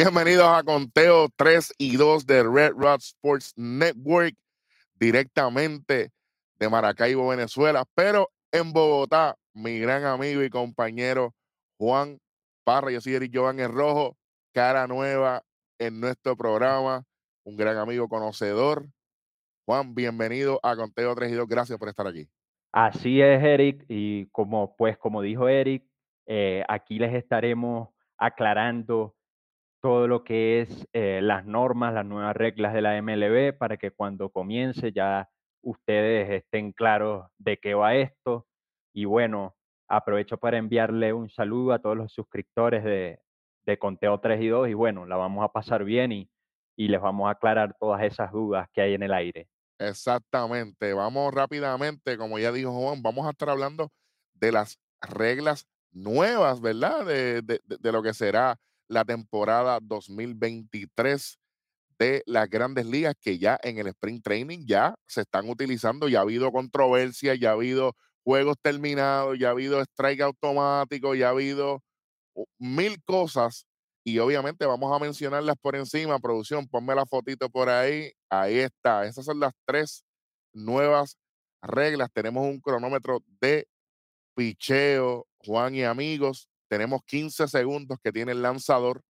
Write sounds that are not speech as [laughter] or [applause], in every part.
Bienvenidos a Conteo 3 y 2 de Red Rod Sports Network, directamente de Maracaibo, Venezuela, pero en Bogotá, mi gran amigo y compañero Juan Parra, yo soy Eric Giovanni Rojo, cara nueva en nuestro programa, un gran amigo conocedor. Juan, bienvenido a Conteo 3 y 2, gracias por estar aquí. Así es, Eric, y como pues como dijo Eric, eh, aquí les estaremos aclarando todo lo que es eh, las normas, las nuevas reglas de la MLB para que cuando comience ya ustedes estén claros de qué va esto. Y bueno, aprovecho para enviarle un saludo a todos los suscriptores de, de Conteo 3 y 2 y bueno, la vamos a pasar bien y, y les vamos a aclarar todas esas dudas que hay en el aire. Exactamente. Vamos rápidamente, como ya dijo Juan, vamos a estar hablando de las reglas nuevas, ¿verdad? De, de- lo que será la temporada 2023 de las grandes ligas, que ya en el sprint training ya se están utilizando, ya ha habido controversia, ya ha habido juegos terminados, ya ha habido strike automático, ya ha habido mil cosas y obviamente vamos a mencionarlas por encima. Producción, ponme la fotito por ahí. Ahí está. Esas son las tres nuevas reglas. Tenemos un cronómetro de picheo, Juan y amigos. Tenemos 15 segundos que tiene el lanzador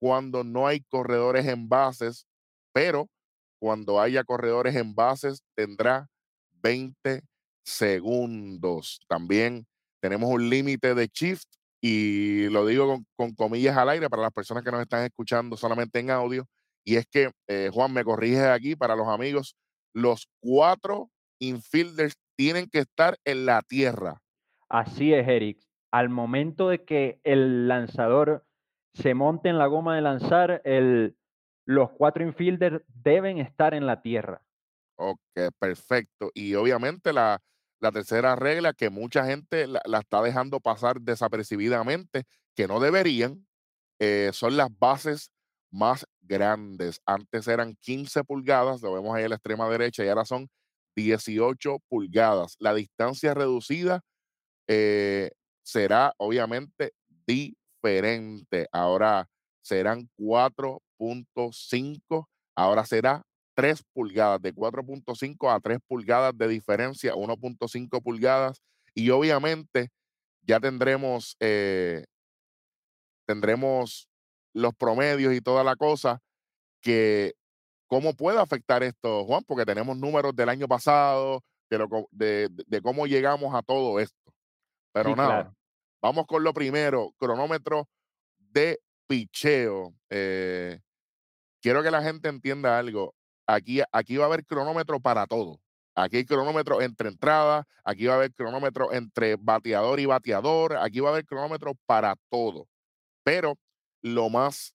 cuando no hay corredores en bases, pero cuando haya corredores en bases tendrá 20 segundos. También tenemos un límite de shift y lo digo con, comillas al aire para las personas que nos están escuchando solamente en audio. Y es que, eh, Juan, me corrige aquí para los amigos, los cuatro infielders tienen que estar en la tierra. Así es, Eric. Al momento de que el lanzador se monte en la goma de lanzar, los cuatro infielders deben estar en la tierra. Ok, perfecto. Y obviamente la, tercera regla que mucha gente la, está dejando pasar desapercibidamente, que no deberían, eh, son las bases más grandes. Antes eran 15 pulgadas, lo vemos ahí a la extrema derecha, y ahora son 18 pulgadas. La distancia reducida eh, será obviamente diferente. Ahora serán 4.5, ahora será 3 pulgadas, de 4.5 a 3 pulgadas de diferencia, 1.5 pulgadas. Y obviamente ya tendremos, eh, tendremos los promedios y toda la cosa que cómo puede afectar esto, Juan, porque tenemos números del año pasado, de, cómo llegamos a todo esto. Pero Sí, nada, claro. vamos con lo primero, cronómetro de picheo. Eh, quiero que la gente entienda algo. Aquí, aquí va a haber cronómetro para todo. Aquí hay cronómetro entre entradas, aquí va a haber cronómetro entre bateador y bateador, aquí va a haber cronómetro para todo. Pero lo más,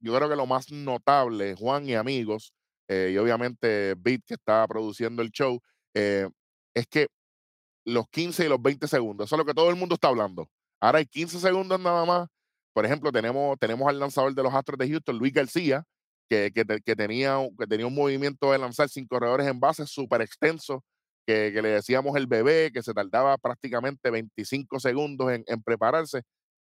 yo creo que lo más notable, Juan y amigos, eh, y obviamente Beat que está produciendo el show, eh, es que los 15 y los 20 segundos. Eso es lo que todo el mundo está hablando. Ahora hay 15 segundos nada más. Por ejemplo, tenemos, tenemos al lanzador de los Astros de Houston, Luis García, que, que, que tenía, un- que tenía un movimiento de lanzar sin corredores en base súper extenso, que, que le decíamos el bebé, que se tardaba prácticamente 25 segundos en, en prepararse.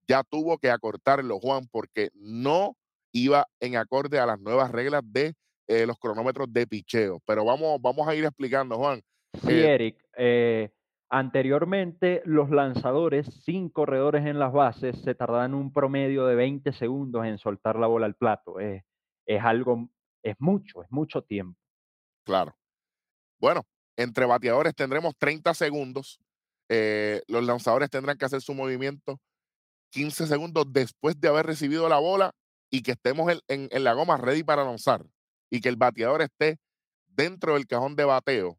Ya tuvo que acortarlo, Juan, porque no iba en acorde a las nuevas reglas de eh, los cronómetros de picheo. Pero vamos, vamos a ir explicando, Juan. Sí, Eh, Eric. eh, anteriormente, los lanzadores sin corredores en las bases se tardaban un promedio de 20 segundos en soltar la bola al plato. Es, es algo, es mucho, es mucho tiempo. claro. Bueno, entre bateadores tendremos 30 segundos. eh, los lanzadores tendrán que hacer su movimiento 15 segundos después de haber recibido la bola y que estemos en, en- en la goma ready para lanzar y que el bateador esté dentro del cajón de bateo.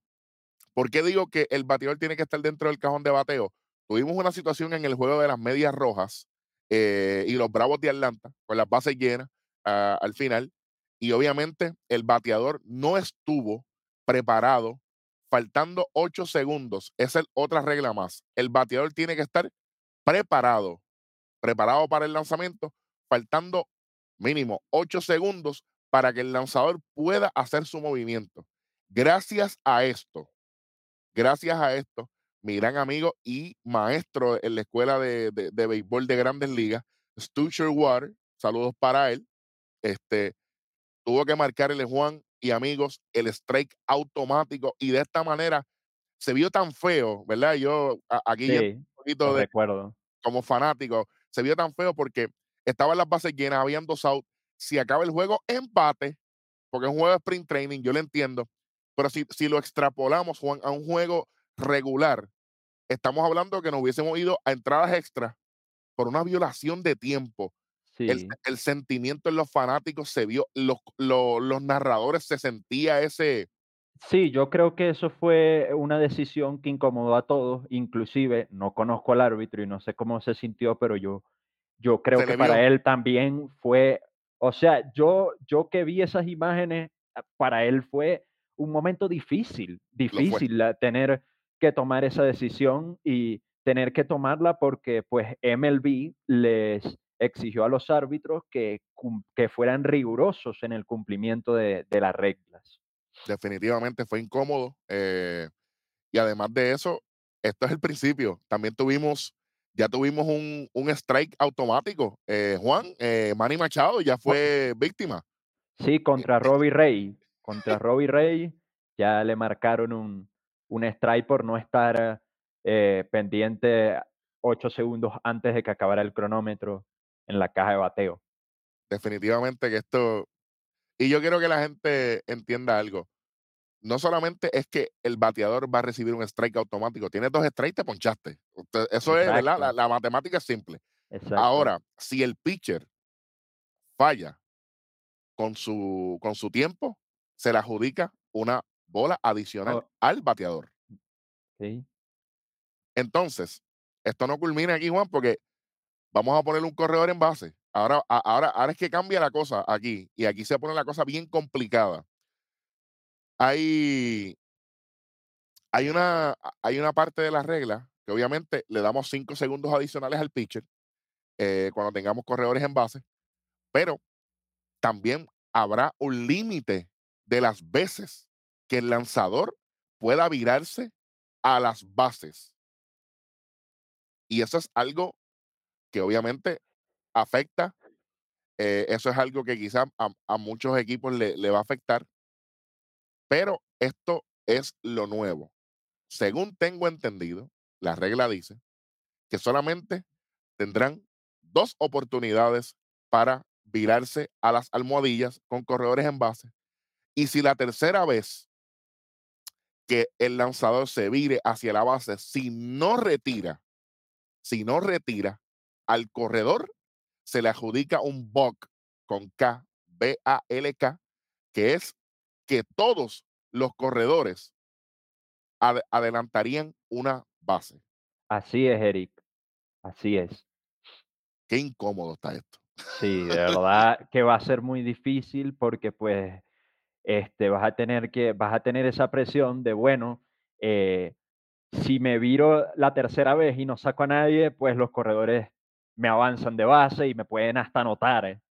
¿Por qué digo que el bateador tiene que estar dentro del cajón de bateo? Tuvimos una situación en el juego de las medias rojas eh, y los Bravos de Atlanta con las bases llenas ah, al final. Y obviamente el bateador no estuvo preparado, faltando 8 segundos. Esa es otra regla más. El bateador tiene que estar preparado, preparado para el lanzamiento, faltando mínimo 8 segundos para que el lanzador pueda hacer su movimiento. Gracias a esto, gracias a esto, mi gran amigo y maestro en la escuela de, de- de béisbol de grandes ligas, Stu Water, saludos para él, este, tuvo que marcar el Juan y amigos el strike automático y de esta manera se vio tan feo, ¿verdad? Yo a- aquí Sí, un poquito de recuerdo. como fanático, se vio tan feo porque estaban las bases llenas, habían dos outs. Si acaba el juego, empate, porque es un juego de sprint training, yo lo entiendo. Pero si, si lo extrapolamos, Juan, a un juego regular, estamos hablando que nos hubiésemos ido a entradas extras por una violación de tiempo. El, Sí. el sentimiento en los fanáticos se vio, los, los, los narradores se sentía ese, Sí, yo creo que eso fue una decisión que incomodó a todos, inclusive no conozco al árbitro y no sé cómo se sintió, pero yo yo creo se que para él también fue, o sea, yo yo que vi esas imágenes, ah, para él fue un momento difícil, difícil, la tener que tomar esa decisión y tener que tomarla porque, pues, MLB les exigió a los árbitros que que fueran rigurosos en el cumplimiento de de las reglas. definitivamente fue incómodo. eh, Y además de eso, esto es el principio. También tuvimos, ya tuvimos un, un strike automático. Eh, Juan, eh, Manny Machado ya fue víctima. Sí, contra Robbie Ray, contra Robbie Ray ya le marcaron un un strike por no estar, eh, pendiente 8 segundos antes de que acabara el cronómetro en la caja de bateo. Definitivamente que esto, y yo quiero que la gente entienda algo. No solamente es que el bateador va a recibir un strike automático, tienes dos strikes, te ponchaste. Usted- Eso es, ¿verdad? La, matemática es simple. exacto. Ahora, si el pitcher falla con su, con su tiempo, se le adjudica una bola adicional Oh, al bateador. sí, Entonces, esto no culmina aquí, Juan, porque vamos a poner un corredor en base. Ahora, ahora, ahora es que cambia la cosa aquí, y aquí se pone la cosa bien complicada. Hay, hay, una, hay una parte de la regla que obviamente le damos cinco segundos adicionales al pitcher eh, cuando tengamos corredores en base, pero también habrá un límite de las veces que el lanzador pueda virarse a las bases. Y eso es algo que obviamente afecta Eh, eso es algo que quizás a, a muchos equipos le, le va a afectar, pero esto es lo nuevo. Según tengo entendido, la regla dice que solamente tendrán dos oportunidades para virarse a las almohadillas con corredores en base. Y si la tercera vez que el lanzador se vire hacia la base, si no retira, si no retira al corredor, se le adjudica un BOC con K, B-A-L-K, que es que todos los corredores ade- adelantarían una base. así es, Eric, así es. Qué incómodo está esto. Sí, de [laughs] verdad que va a ser muy difícil porque, pues, este, vas a tener que vas a tener esa presión de, bueno, eh Si me viro la tercera vez y no saco a nadie, pues los corredores me avanzan de base y me pueden hasta anotar, eh.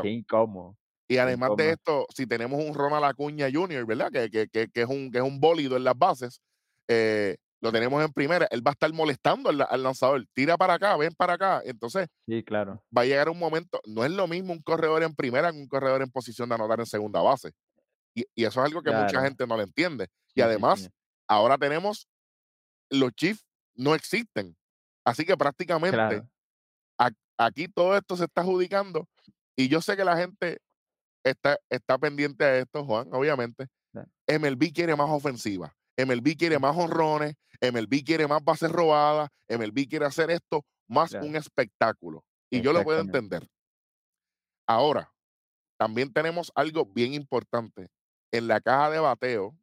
Qué Claro. incómodo, Y qué además de incómodo. esto, si tenemos un Ronald Acuña Jr., ¿verdad? Que, que- que- que es, un, que es un bólido en las bases, eh, lo tenemos en primera, él va a estar molestando al, al lanzador, tira para acá, ven para acá. Entonces Sí, claro, va a llegar un momento, no es lo mismo un corredor en primera que un corredor en posición de anotar en segunda base. Y, y eso es algo que mucha gente no le entiende. Y Sí, sí, además, sí, ahora tenemos, los Chiefs no existen. Así que prácticamente claro, a- aquí todo esto se está adjudicando. Y yo sé que la gente está, está pendiente a esto, Juan, obviamente. MLB quiere más ofensiva. MLB quiere más honrones. MLB quiere más bases robadas. MLB quiere hacer esto más claro, un espectáculo. Y yo lo puedo entender. Ahora, también tenemos algo bien importante. En la caja de bateo,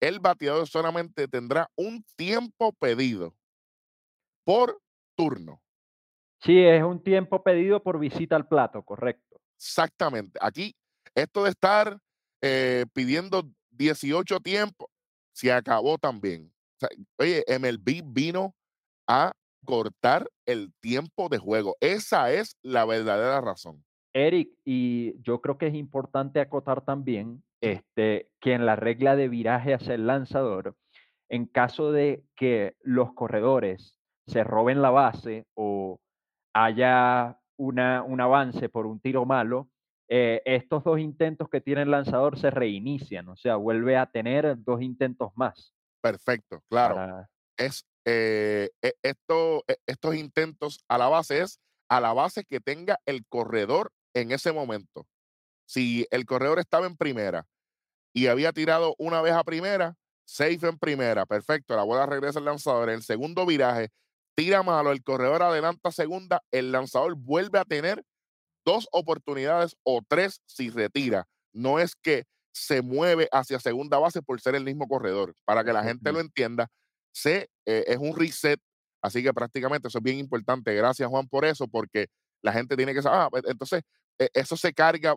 el bateador solamente tendrá un tiempo pedido por turno. Sí, es un tiempo pedido por visita al plato, correcto. Exactamente. Aquí, esto de estar eh, pidiendo 18 tiempos, se acabó también. O sea, oye, MLB vino a cortar el tiempo de juego. Esa es la verdadera razón. Eric, y yo creo que es importante acotar también, este, que en la regla de viraje hacia el lanzador, en caso de que los corredores se roben la base o haya una, un avance por un tiro malo, eh, estos 2 intentos que tiene el lanzador se reinician, o sea, vuelve a tener 2 intentos más Perfecto, claro. para Es, eh, e esto e estos intentos a la base es a la base que tenga el corredor en ese momento. Si el corredor estaba en primera y había tirado una vez a primera, safe en primera, perfecto, la bola regresa al lanzador. En el segundo viraje, tira malo, el corredor adelanta segunda, el lanzador vuelve a tener 2 oportunidades o 3 si retira. No es que se mueve hacia segunda base por ser el mismo corredor. Para que la gente lo entienda, se, eh, es un reset, así que prácticamente eso es bien importante. Gracias, Juan, por eso, porque la gente tiene que saber, ah, pues, entonces, eso se carga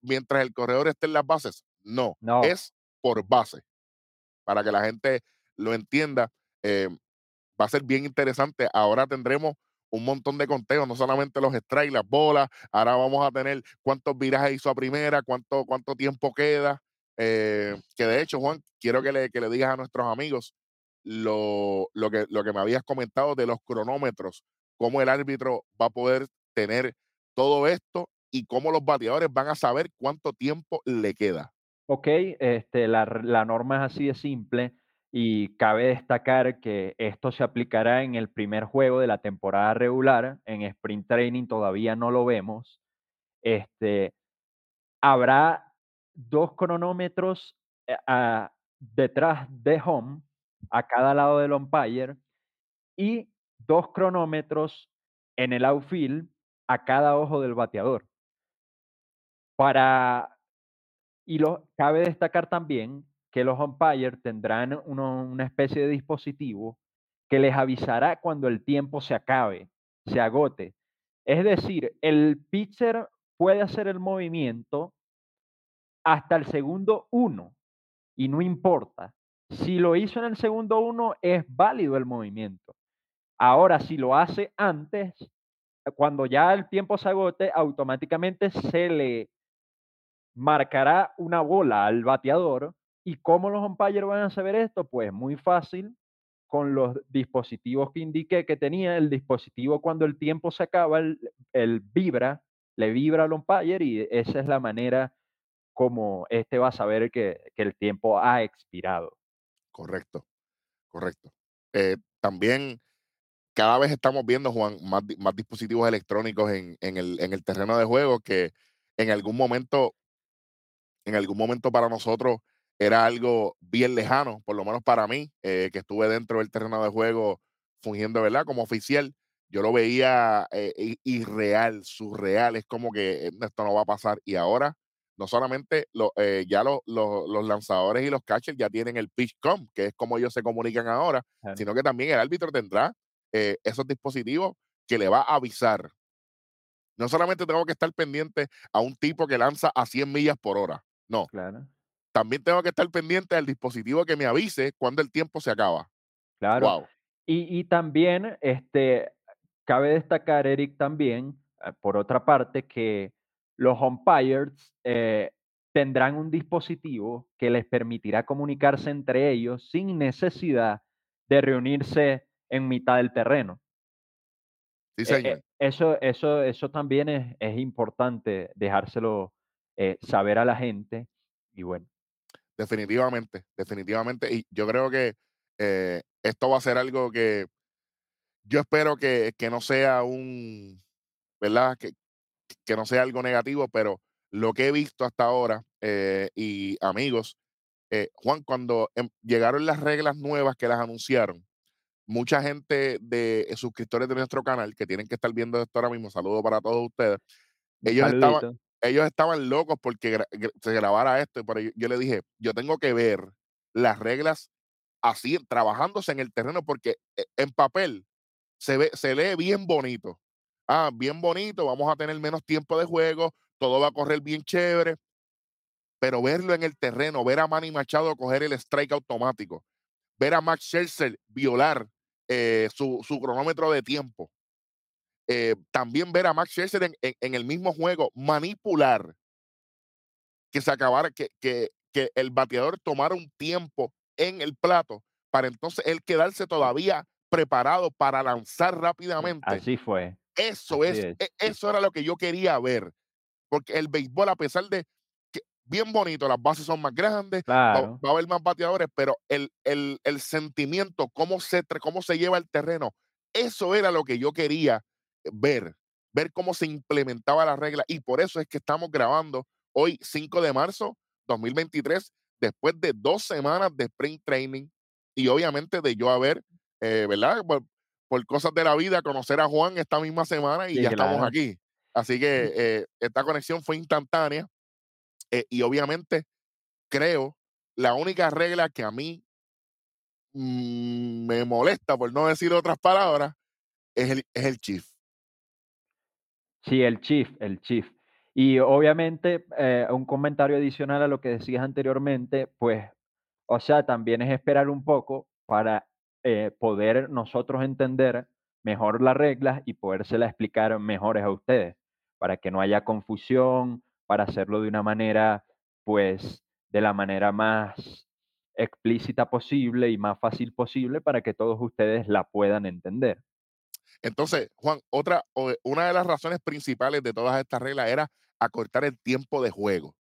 mientras el corredor esté en las bases. No, No, es por base, para que la gente lo entienda. Eh, va a ser bien interesante. Ahora tendremos un montón de conteos, no solamente los strikes, las bolas. Ahora vamos a tener cuántos virajes hizo a primera, cuánto, cuánto tiempo queda. Eh, que de hecho, Juan, quiero que le, que le digas a nuestros amigos lo, lo, que, lo que me habías comentado de los cronómetros, cómo el árbitro va a poder tener todo esto y cómo los bateadores van a saber cuánto tiempo le queda. okey, este, la la norma es así de simple y cabe destacar que esto se aplicará en el primer juego de la temporada regular, en Sprint Training todavía no lo vemos, este, habrá 2 cronómetros, eh, detrás de home, a cada lado del umpire, y 2 cronómetros en el outfield a cada ojo del bateador. Para y lo cabe destacar también que los umpires tendrán una especie de dispositivo que les avisará cuando el tiempo se acabe, se agote. Es decir, el pitcher puede hacer el movimiento hasta el segundo uno y no importa. Si lo hizo en el segundo uno, es válido el movimiento. Ahora, si lo hace antes, cuando ya el tiempo se agote, automáticamente se le marcará una bola al bateador. ¿Y cómo los umpires van a saber esto? Pues muy fácil, con los dispositivos que indiqué que tenía. El dispositivo cuando el tiempo se acaba, él vibra, le vibra al umpire y esa es la manera como este va a saber que, que el tiempo ha expirado. Correcto, correcto. Eh, también cada vez estamos viendo, Juan, más, más dispositivos electrónicos en, en el, en el terreno de juego que en algún momento en algún momento para nosotros era algo bien lejano, por lo menos para mí, eh, que estuve dentro del terreno de juego fungiendo, ¿verdad? Como oficial, yo lo veía eh, irreal, surreal, es como que eh, esto no va a pasar. Y ahora, no solamente lo- eh, ya lo- lo- los lanzadores y los catchers ya tienen el pitch com, que es como ellos se comunican ahora, Claro, sino que también el árbitro tendrá esos dispositivos que le va a avisar. No solamente tengo que estar pendiente a un tipo que lanza a 100 millas por hora, no, claro, también tengo que estar pendiente del dispositivo que me avise cuando el tiempo se acaba. claro. Wow, Y, y también este, cabe destacar, Eric, también, eh, por otra parte, que los umpires eh, tendrán un dispositivo que les permitirá comunicarse entre ellos sin necesidad de reunirse en mitad del terreno. sí, Eh, eh, señor. eso, eso, eso también es, es importante dejárselo eh, saber a la gente. Y bueno, Definitivamente, definitivamente. Y yo creo que eh, esto va a ser algo que yo espero que, que no sea un, ¿verdad? Que, que no sea algo negativo, pero lo que he visto hasta ahora, eh, y amigos, eh, Juan, cuando em- llegaron las reglas nuevas que las anunciaron, mucha gente de eh, suscriptores de nuestro canal que tienen que estar viendo esto ahora mismo, saludo para todos ustedes Ellos estaban. Ellos estaban locos porque se grabara esto, pero yo yo le dije: "Yo tengo que ver las reglas así, trabajándose en el terreno", porque e en papel se ve se lee bien bonito. Ah, bien bonito, vamos a tener menos tiempo de juego, todo va a correr bien chévere, pero verlo en el terreno, ver a Manny Machado coger el strike automático, ver a Max Scherzer violar, eh, su su cronómetro de tiempo, eh, también ver a Max Scherzer en en en el mismo juego manipular que se acabara, que, que, que el bateador tomara un tiempo en el plato para entonces él quedarse todavía preparado para lanzar Sí, rápidamente. así fue, Eso así es, es. e- eso era lo que yo quería ver, porque el béisbol, a pesar de que bien bonito, las bases son más grandes, va, Claro, va a haber más bateadores, pero el, el, el sentimiento, cómo se, cómo se lleva el terreno, eso era lo que yo quería ver, ver cómo se implementaba la regla. Y por eso es que estamos grabando hoy, 5 de marzo 2023, después de dos semanas de sprint training y obviamente de yo haber, eh, ¿verdad? Por, por cosas de la vida, conocer a Juan esta misma semana y sí, ya estamos aquí. Así que eh, esta conexión fue instantánea eh, y obviamente creo la única regla que a mí mm, me molesta, por no decir otras palabras, es el, es el chief. Sí, el Chief, el Chief. Y obviamente, eh, un comentario adicional a lo que decías anteriormente, pues, o sea, también es esperar un poco para eh, poder nosotros entender mejor las reglas y podérselas explicar mejores a ustedes, para que no haya confusión, para hacerlo de una manera, pues, de la manera más explícita posible y más fácil posible para que todos ustedes la puedan entender. Entonces, Juan, otra, o- una de las razones principales de todas estas reglas era acortar el tiempo de juego.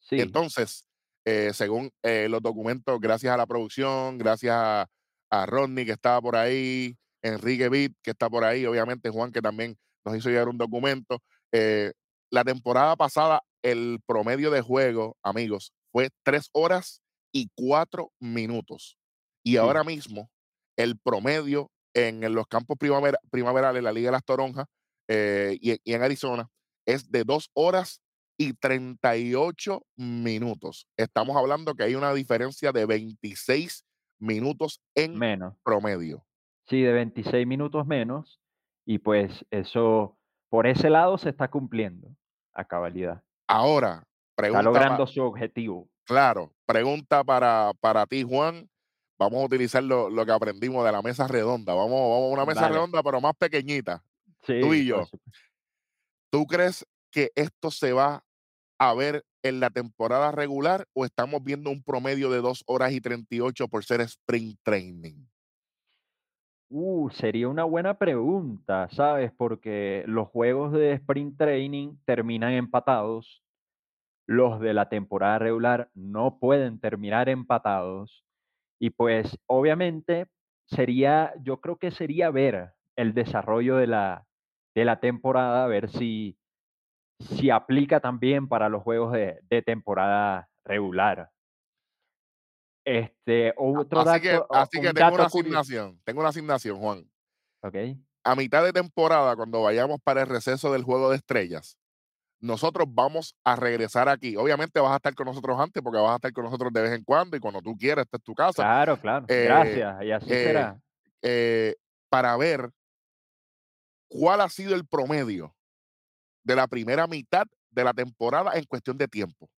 Sí, Entonces, eh, según eh, los documentos, gracias a la producción, gracias a, a Rodney que estaba por ahí, Enrique Vitt que está por ahí, obviamente Juan que también nos hizo llegar un documento. eh, la temporada pasada, el promedio de juego, amigos, fue tres horas y cuatro minutos. Y sí, ahora mismo, el promedio en, los campos primavera- primaverales, la Liga de las Toronjas eh, y, y en Arizona, es de dos horas y 38 minutos. Estamos hablando que hay una diferencia de 26 minutos en menos. promedio. Sí, de 26 minutos menos, y pues eso, por ese lado se está cumpliendo a cabalidad. Ahora, Está pregunta, pa- logrando su objetivo. claro, pregunta para, para ti, Juan. Vamos a utilizar lo, lo que aprendimos de la mesa redonda. Vamos, vamos a una mesa Dale. redonda, pero más pequeñita. Tú y yo. ¿Tú crees que esto se va a ver en la temporada regular o estamos viendo un promedio de 2 horas y 38 por ser sprint training? Uh, sería una buena pregunta, ¿sabes? Porque los juegos de sprint training terminan empatados, los de la temporada regular no pueden terminar empatados, y pues obviamente sería, yo creo que sería ver el desarrollo de la, de la temporada, ver si si aplica también para los juegos de de temporada regular. Este, otro Así que dato o así que tengo una curioso asignación, tengo una asignación, Juan. okey, A mitad de temporada, cuando vayamos para el receso del Juego de Estrellas, nosotros vamos a regresar aquí. Obviamente vas a estar con nosotros antes, porque vas a estar con nosotros de vez en cuando y cuando tú quieras, esta es tu casa, claro, claro, eh, gracias, y así eh, será. eh, para ver cuál ha sido el promedio de la primera mitad de la temporada en cuestión de tiempo,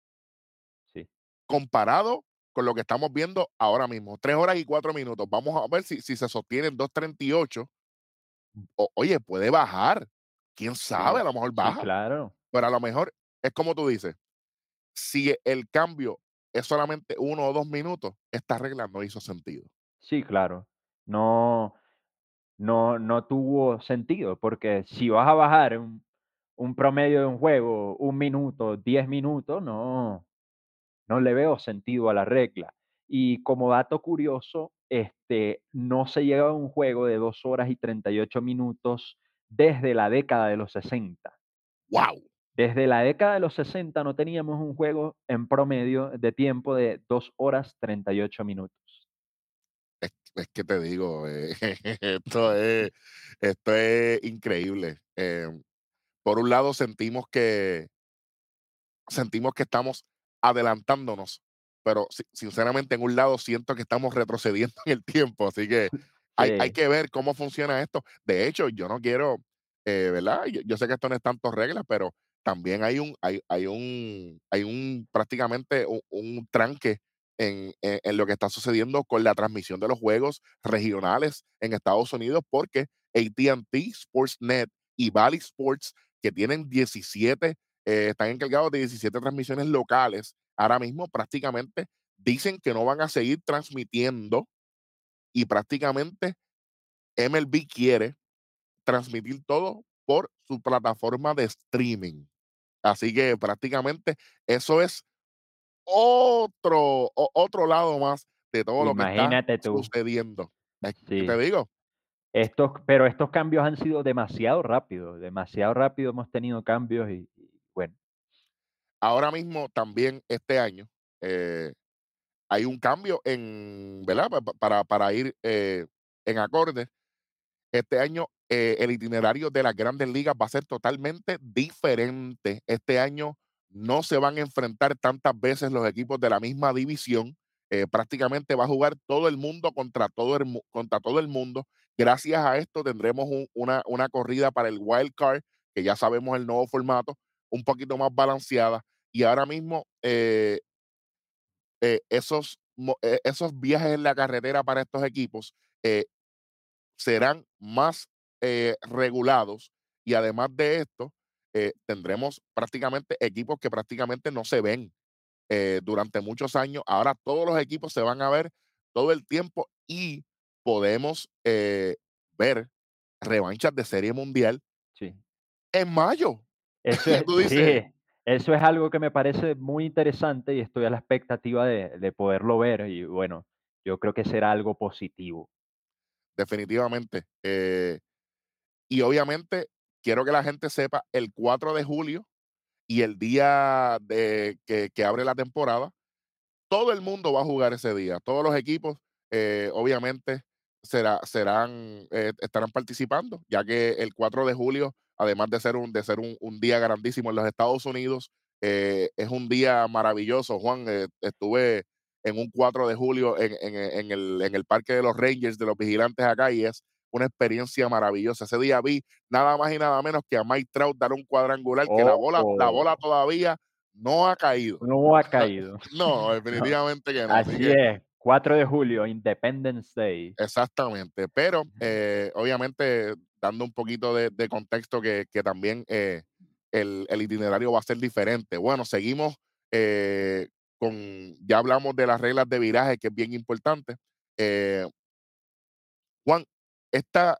Sí, comparado con lo que estamos viendo ahora mismo. Tres horas y cuatro minutos. Vamos a ver si, si se sostiene en 2.38 o- oye, puede bajar. Quién sabe, a lo mejor sí, baja, claro, pero a lo mejor es como tú dices, si el cambio es solamente uno o dos minutos, esta regla no hizo sentido. sí, claro. No no no tuvo sentido, porque si vas a bajar un un promedio de un juego, un minuto, 10 minutos, no No le veo sentido a la regla. Y como dato curioso, este, no se llega a un juego de 2 horas y 38 minutos desde la década de los 60. ¡Wow! Desde la década de los 60 no teníamos un juego en promedio de tiempo de 2 horas 38 minutos. Es, es que te digo, eh, [laughs] esto, es, esto es increíble. Eh, por un lado, sentimos que, sentimos que estamos adelantándonos, pero si- sinceramente en un lado siento que estamos retrocediendo [laughs] en el tiempo, así que hay, hay que ver cómo funciona esto. De hecho, yo no quiero, eh, ¿verdad? Yo, yo sé que esto no es tanto reglas, pero también hay un, hay, hay un, hay un prácticamente un, un tranque en, en- lo que está sucediendo con la transmisión de los juegos regionales en Estados Unidos, porque ATT, Sportsnet y Valley Sports, que tienen 17 eh, están encargados de 17 transmisiones locales. Ahora mismo prácticamente dicen que no van a seguir transmitiendo y prácticamente MLB quiere transmitir todo por su plataforma de streaming. Así que prácticamente eso es otro, o- otro lado más de todo lo que está tú. sucediendo. Es que te digo, Estos pero estos cambios han sido demasiado rápidos, demasiado rápido hemos tenido cambios y y bueno, ahora mismo también este año eh, hay un cambio en, ¿verdad? Pa- pa- Para, para ir eh, en acorde Este año, eh, el itinerario de las grandes ligas va a ser totalmente diferente. Este año no se van a enfrentar tantas veces los equipos de la misma división. Eh, prácticamente va a jugar todo el mundo contra todo el, contra todo el mundo. Gracias a esto tendremos un- una, una corrida para el wild card, que ya sabemos el nuevo formato, un poquito más balanceada. Y ahora mismo eh, esos, esos viajes en la carretera para estos equipos serán más eh, regulados y además de esto, eh, tendremos prácticamente equipos que prácticamente no se ven eh, durante muchos años. Ahora todos los equipos se van a ver todo el tiempo y podemos eh, ver revanchas de Serie Mundial sí. en mayo. Eso [laughs] es Tú dices, sí, eso es algo que me parece muy interesante y estoy a la expectativa de de poderlo ver y bueno, yo creo que será algo positivo. definitivamente. eh, y obviamente quiero que la gente sepa, el 4 de julio y el día de, que, que abre la temporada, todo el mundo va a jugar ese día. Todos los equipos, eh, obviamente, será, serán, eh, estarán participando, ya que el 4 de julio, además de ser un, de ser un, un día grandísimo en los Estados Unidos, eh, es un día maravilloso. Juan, estuve en un 4 de julio en, en- en el, en el Parque de los Rangers, de los Vigilantes acá, y es una experiencia maravillosa. Ese día vi nada más y nada menos que a Mike Trout dar un cuadrangular, que la bola, la bola Oh, todavía no ha caído. no ha caído. [laughs] No, No, [laughs] definitivamente que no. Así que es, 4 de julio, Independence Day. exactamente. Pero eh, obviamente dando un poquito de, de contexto que, que también eh, el, el itinerario va a ser diferente. Bueno, seguimos eh, con, ya hablamos de las reglas de viraje, que es bien importante. Juan, esta,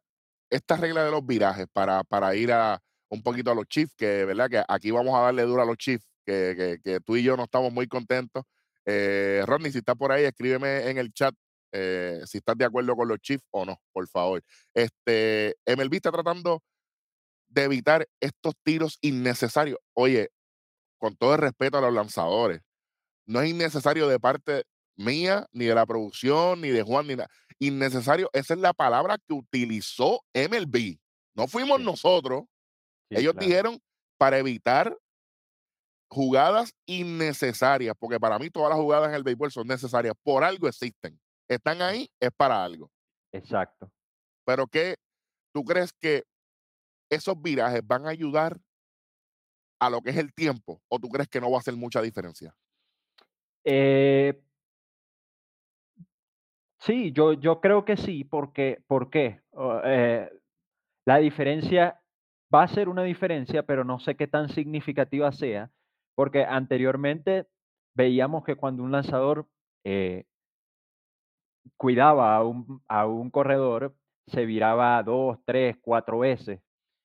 esta regla de los virajes para, para ir a un poquito a los Chiefs, que verdad que aquí vamos a darle duro a los Chiefs, que, que- tú y yo no estamos muy contentos. Eh, Rodney, si estás por ahí, escríbeme en el chat eh, si estás de acuerdo con los Chiefs o no, por favor. Este, MLB está tratando de evitar estos tiros innecesarios. Oye, con todo el respeto a los lanzadores, no es innecesario de parte mía, ni de la producción, ni de Juan, ni nada. Innecesario, esa es la palabra que utilizó MLB. No fuimos Sí, nosotros. sí, Ellos claro, dijeron para evitar jugadas innecesarias, porque para mí todas las jugadas en el béisbol son necesarias. Por algo existen. Están ahí, es para algo. exacto. Pero ¿qué? ¿Tú crees que esos virajes van a ayudar a lo que es el tiempo? ¿O tú crees que no va a hacer mucha diferencia? Eh, sí, yo yo creo que sí, porque, ¿por qué? O eh, la diferencia va a ser una diferencia, pero no sé qué tan significativa sea, porque anteriormente veíamos que cuando un lanzador, eh cuidaba a un a un corredor, se viraba 2 3 4 veces.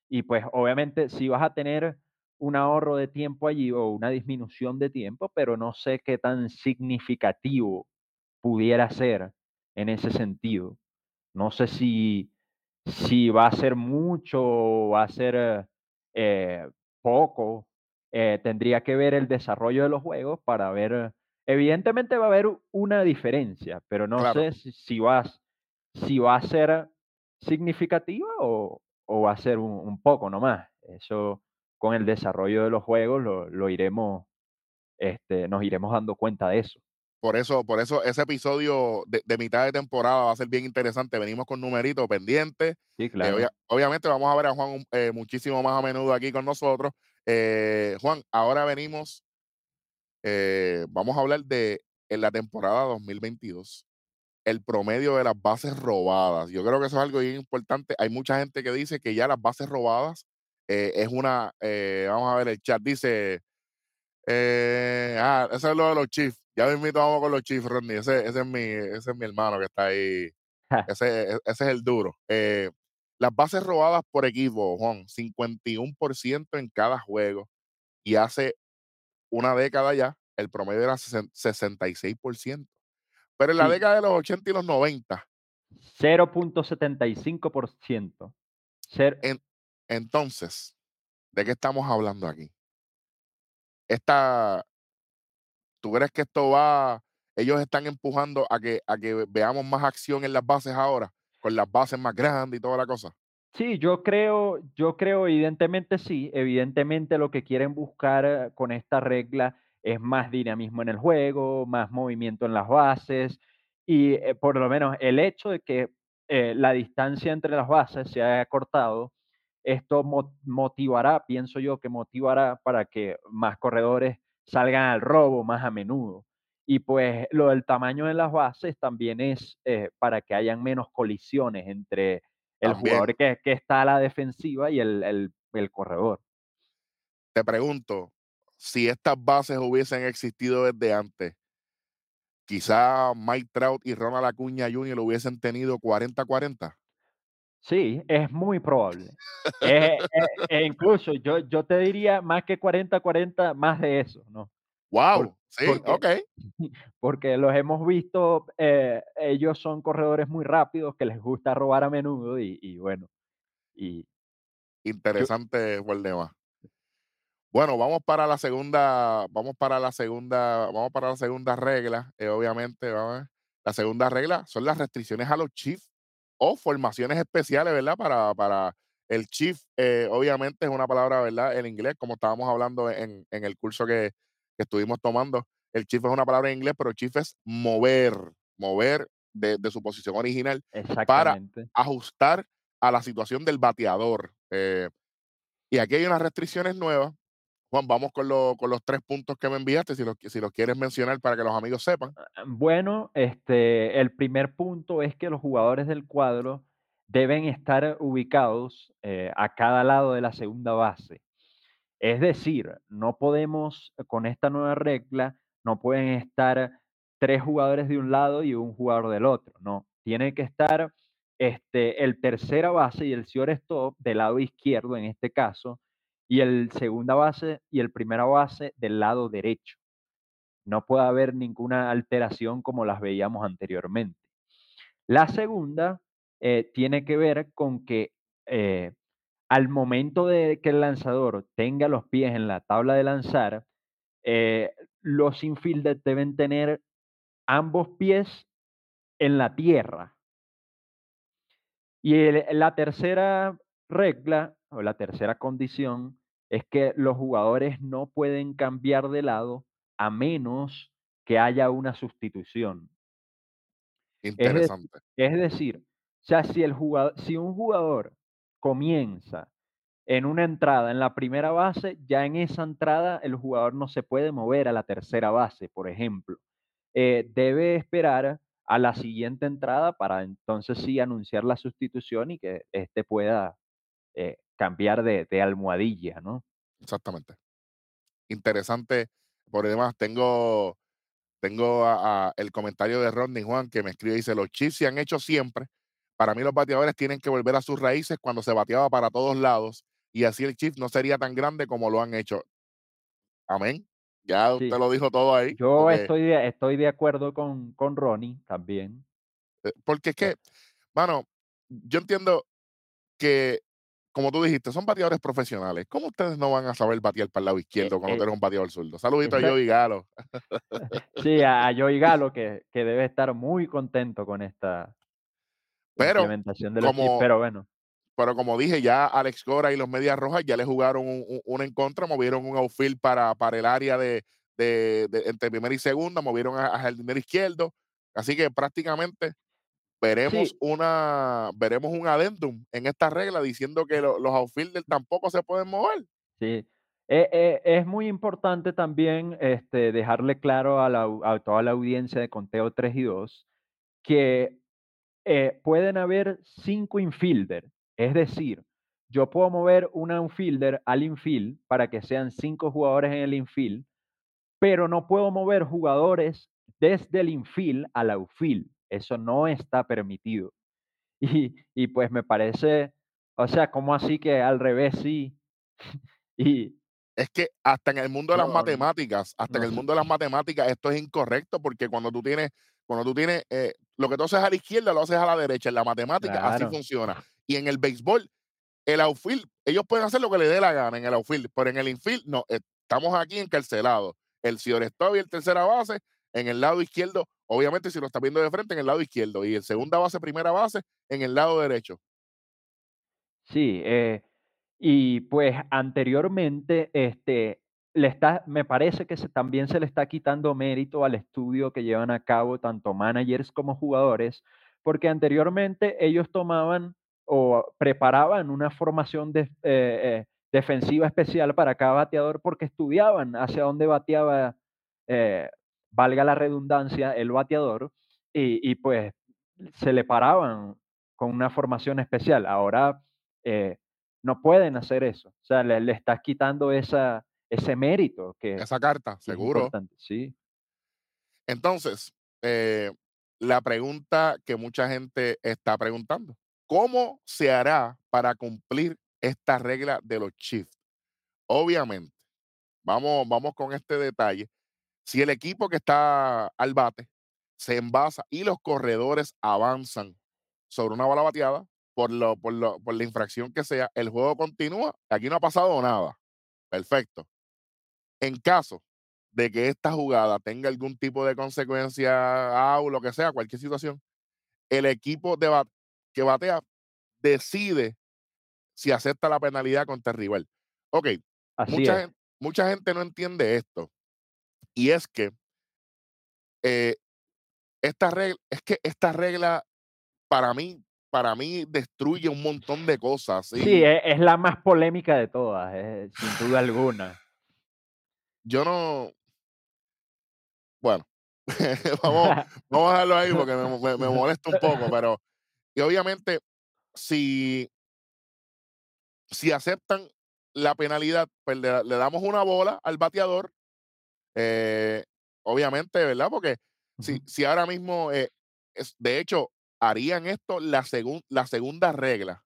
Y, pues, obviamente, si vas a tener un ahorro de tiempo allí o una disminución de tiempo, pero no sé qué tan significativo pudiera ser en ese sentido. No sé si si va a ser mucho o va a ser, eh, eh, poco, eh, tendría que ver el desarrollo de los juegos para ver evidentemente va a haber una diferencia, pero no Claro, sé si si vas si va a ser significativa o o va a ser un un poco nomás. Eso con el desarrollo de los juegos lo lo iremos, este, nos iremos dando cuenta de eso. Por eso, por eso ese episodio de, de mitad de temporada va a ser bien interesante. Venimos con numeritos pendientes. Sí, Eh, claro. obvia- obviamente vamos a ver a Juan eh, muchísimo más a menudo aquí con nosotros. Eh, Juan, ahora venimos, vamos a hablar de en la temporada 2022, el promedio de las bases robadas. Yo creo que eso es algo bien importante. Hay mucha gente que dice que ya las bases robadas es una, vamos a ver el chat, dice ah, eso es lo de los Chiefs. Ya mismito vamos con los Chiefs, Rodney. Ese, ese es mi, ese es mi hermano que está ahí. [laughs] Ese, e- ese es el duro. Eh, las bases robadas por equipo, Juan, 51% en cada juego. y hace una década ya el promedio era sesen 66%. Pero en la Sí, década de los 80 y los 90, 0.75%. Cer en entonces, ¿de qué estamos hablando aquí? Esta ¿Tú crees que esto va ellos están empujando a que a que veamos más acción en las bases ahora, con las bases más grandes y toda la cosa? Sí, yo creo yo creo, evidentemente sí, evidentemente lo que quieren buscar eh, con esta regla es más dinamismo en el juego, más movimiento en las bases y, eh, por lo menos el hecho de que, eh, la distancia entre las bases se haya cortado, esto mo motivará, pienso yo que motivará para que más corredores salgan al robo más a menudo. Y, pues, lo del tamaño de las bases también es, eh, para que hayan menos colisiones entre el También, jugador que que está a la defensiva y el el el corredor. te pregunto, si estas bases hubiesen existido desde antes, quizá Mike Trout y Ronald Acuña Jr. hubiesen tenido 40-40. Sí, es muy probable. [laughs] Eh, eh, e incluso yo yo te diría más que 40-40, más de eso, ¿no? Por Wow, sí, porque okey, [laughs] porque los hemos visto, eh, ellos son corredores muy rápidos que les gusta robar a menudo y y bueno, y yo interesante. Bueno, vamos para la segunda, vamos para la segunda, vamos para la segunda regla, eh, obviamente, vamos a ver. La segunda regla son las restricciones a los chiefs o formaciones especiales, ¿verdad? Para, para el chief, eh, obviamente es una palabra, ¿verdad? En inglés, como estábamos hablando en, en el curso que, que estuvimos tomando. El chief es una palabra en inglés, pero chief es mover, mover de, de su posición original para ajustar a la situación del bateador. eh, y aquí hay unas restricciones nuevas Juan, vamos con, con los tres puntos que me enviaste, si los, si quieres mencionar para que los amigos sepan. Bueno, este, el primer punto es que los jugadores del cuadro deben estar ubicados, eh, a cada lado de la segunda base. Es decir, no podemos, con esta nueva regla, no pueden estar 3 jugadores de un lado y un jugador del otro, no. Tiene que estar, este, el tercera base y el shortstop del lado izquierdo, en este caso, y el segunda base y el primera base del lado derecho. No puede haber ninguna alteración como las veíamos anteriormente. La segunda, eh, tiene que ver con que, eh, al momento de que el lanzador tenga los pies en la tabla de lanzar, eh, los infielders deben tener ambos pies en la tierra. Y la tercera regla, o la tercera condición, es que los jugadores no pueden cambiar de lado a menos que haya una sustitución. Es Interesante. es decir, o sea, si el jugado si un jugador comienza en una entrada en la primera base, ya en esa entrada el jugador no se puede mover a la tercera base, por ejemplo. Eh, debe esperar a la siguiente entrada para entonces sí anunciar la sustitución y que éste pueda, eh, cambiar de de almohadilla, ¿no? Exactamente. Interesante. Por demás, tengo, tengo a- a el comentario de Rodney Juan que me escribe y dice, los Chiefs se han hecho siempre. Para mí los bateadores tienen que volver a sus raíces cuando se bateaba para todos lados y así el Chief no sería tan grande como lo han hecho. Amén. Ya usted Sí, lo dijo todo ahí, yo porque, estoy de estoy de acuerdo con con Ronnie también. eh, porque es Eh, que, mano, yo entiendo que, como tú dijiste, son bateadores profesionales. ¿Cómo ustedes no van a saber batear para el lado eh, izquierdo cuando tú eh, eres un bateador zurdo? Saludito a [laughs] Joey Galo. [laughs] Sí, a a Joey Galo, que que debe estar muy contento con esta Pero, implementación de los chips, como, pero bueno, pero como dije, ya Alex Cora y los Medias Rojas ya le jugaron un, un- en contra, movieron un outfield para, para el área de, de- de- entre primera y segunda, movieron a, a jardinero izquierdo. Así que prácticamente veremos sí, una veremos un adendum en esta regla diciendo que lo- los outfielders tampoco se pueden mover. sí. Eh eh, es muy importante también, este, dejarle claro a la a toda la audiencia de Conteo 3 y 2 que, eh, pueden haber 5 infielder, es decir, yo puedo mover un outfielder al infield para que sean 5 jugadores en el infield, pero no puedo mover jugadores desde el infield al outfield, eso no está permitido. [laughs] Y y pues me parece, o sea, ¿cómo así que al revés sí? [laughs] Y Es que hasta en el mundo de las No, matemáticas, hasta en el mundo de las matemáticas esto es incorrecto, porque cuando tú tienes cuando tú tienes, eh, lo que tú haces a la izquierda, lo haces a la derecha. En la matemática así funciona. Y en el béisbol, el outfield, ellos pueden hacer lo que les dé la gana en el outfield, pero en el infield no, estamos aquí encarcelados. El shortstop y el tercera base en el lado izquierdo, obviamente si lo estás viendo de frente en el lado izquierdo y el segunda base, primera base en el lado derecho. Sí, eh, y pues anteriormente, este, le está me parece que también se le está quitando mérito al estudio que llevan a cabo tanto managers como jugadores, porque anteriormente ellos tomaban o preparaban una formación eh, eh, defensiva especial para cada bateador, porque estudiaban hacia dónde bateaba, valga la redundancia, el bateador, y y pues se le paraban con una formación especial. Ahora eh, no pueden hacer eso. O sea, le, le estás quitando esa, ese mérito que, Esa carta, que seguro. Sí, Entonces, eh, la pregunta que mucha gente está preguntando, ¿cómo se hará para cumplir esta regla de los shifts? Obviamente, vamos, vamos con este detalle. Si el equipo que está al bate se envasa y los corredores avanzan sobre una bola bateada, por, lo, por, lo- por la infracción que sea, el juego continúa. Aquí no ha pasado nada. Perfecto. En caso de que esta jugada tenga algún tipo de consecuencia out, lo que sea, cualquier situación, el equipo de que batea decide si acepta la penalidad contra el rival. Ok, así mucha es. gente, mucha gente no entiende esto. Y es que eh, esta regla, es que esta regla para mí, para mí destruye un montón de cosas. Sí, e- es, la más polémica de todas, eh, sin duda alguna. yo no, bueno, [laughs] vamos, [laughs] vamos a dejarlo ahí porque me, me- me molesta un poco, [laughs] pero y obviamente si, si aceptan la penalidad, pues le, le damos una bola al bateador, eh, obviamente, ¿verdad? Porque si, si ahora mismo, eh, es, de hecho, harían esto la, segun- la segunda regla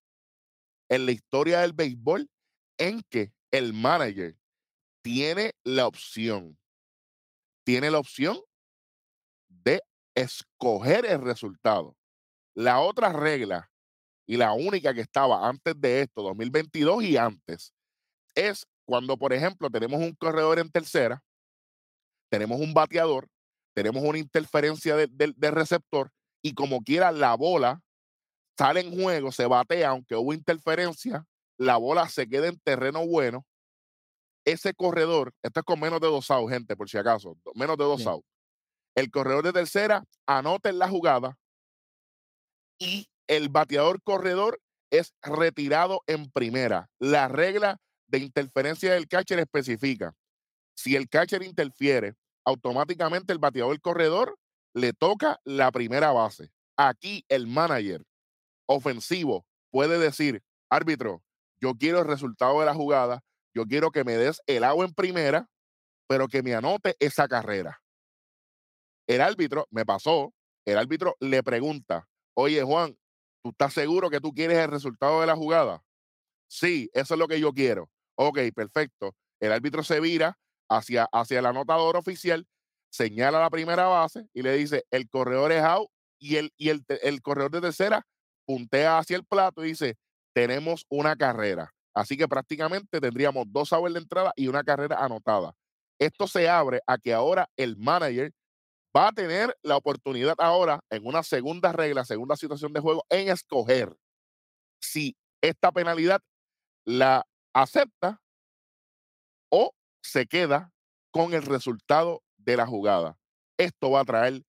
en la historia del béisbol en que el manager tiene la opción, tiene la opción de escoger el resultado. La otra regla y la única que estaba antes de esto, 2022 y antes, es cuando, por ejemplo, tenemos un corredor en tercera, tenemos un bateador, tenemos una interferencia de- del receptor y como quiera la bola sale en juego, se batea, aunque hubo interferencia, la bola se queda en terreno bueno ese corredor, esto es con menos de dos outs, gente, por si acaso, menos de dos outs. El corredor de tercera anota en la jugada y el bateador corredor es retirado en primera. La regla de interferencia del catcher especifica, si el catcher interfiere, automáticamente el bateador corredor le toca la primera base. Aquí el manager ofensivo puede decir, árbitro, yo quiero el resultado de la jugada, yo quiero que me des el agua en primera pero que me anote esa carrera. El árbitro, me pasó, el árbitro le pregunta, oye Juan, ¿tú estás seguro que tú quieres el resultado de la jugada? Sí, eso es lo que yo quiero. Ok, perfecto. El árbitro se vira hacia, hacia el anotador oficial, señala la primera base y le dice, el corredor es out y el, y el, el corredor de tercera puntea hacia el plato y dice, tenemos una carrera. Así que prácticamente tendríamos dos outs la entrada y una carrera anotada. Esto se abre a que ahora el manager va a tener la oportunidad ahora en una segunda regla, segunda situación de juego, en escoger si esta penalidad la acepta o se queda con el resultado de la jugada. Esto va a traer sí.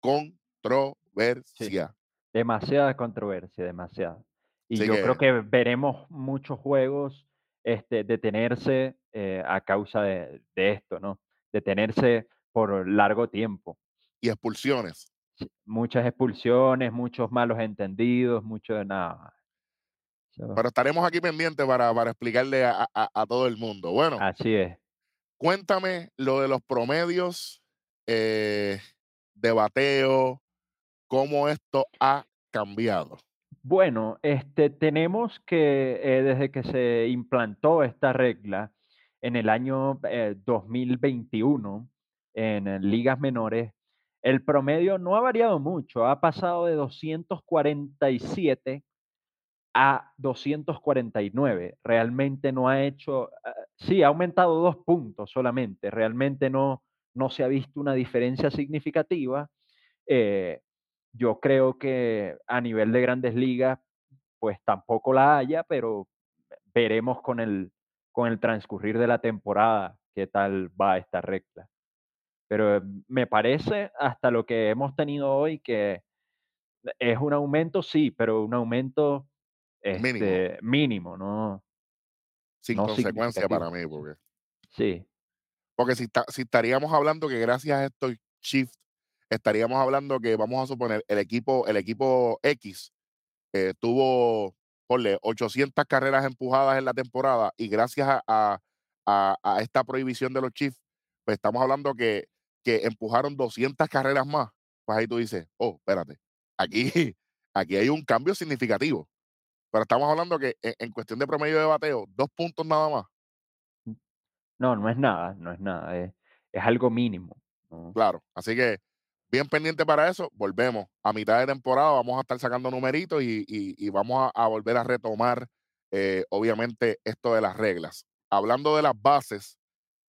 controversia. Demasiada controversia, demasiada. Y Así yo creo que, veremos muchos juegos este, detenerse eh, a causa de, de esto, ¿no? Detenerse por largo tiempo. y expulsiones. Muchas expulsiones, muchos malos entendidos, mucho de nada. Pero estaremos aquí pendientes para, para explicarle a, a- a todo el mundo. Bueno, así es. Cuéntame lo de los promedios eh, de bateo, cómo esto ha cambiado. Bueno, este, tenemos que eh, desde que se implantó esta regla, en el año, eh, 2021 en ligas menores, el promedio no ha variado mucho, ha pasado de 247 a 249. Realmente no ha hecho, ah, sí, ha aumentado 2 puntos solamente, realmente no no se ha visto una diferencia significativa. Eh, yo creo que a nivel de Grandes Ligas, pues tampoco la haya, pero veremos con el con el transcurrir de la temporada qué tal va esta regla. Pero, eh, me parece, hasta lo que hemos tenido hoy, que es un aumento, sí, pero un aumento, este, mínimo, no sin no consecuencia para mí, porque Sí, porque si ta si estaríamos hablando que gracias a estos shifts, estaríamos hablando que, vamos a suponer, el equipo el equipo X, eh, tuvo, ponle 800 carreras empujadas en la temporada y gracias a a a a esta prohibición de los shifts, pues estamos hablando que que empujaron 200 carreras más. Pues ahí tú dices: "Oh, espérate, aquí [laughs] aquí hay un cambio significativo". Pero estamos hablando que en en cuestión de promedio de bateo, 2 puntos nada más. no, no es nada, no es nada, es es algo mínimo, ¿no? Claro, así que bien pendiente para eso. Volvemos a mitad de temporada, vamos a estar sacando numeritos y, y- y vamos a, a volver a retomar, eh, obviamente, esto de las reglas. Hablando de las bases,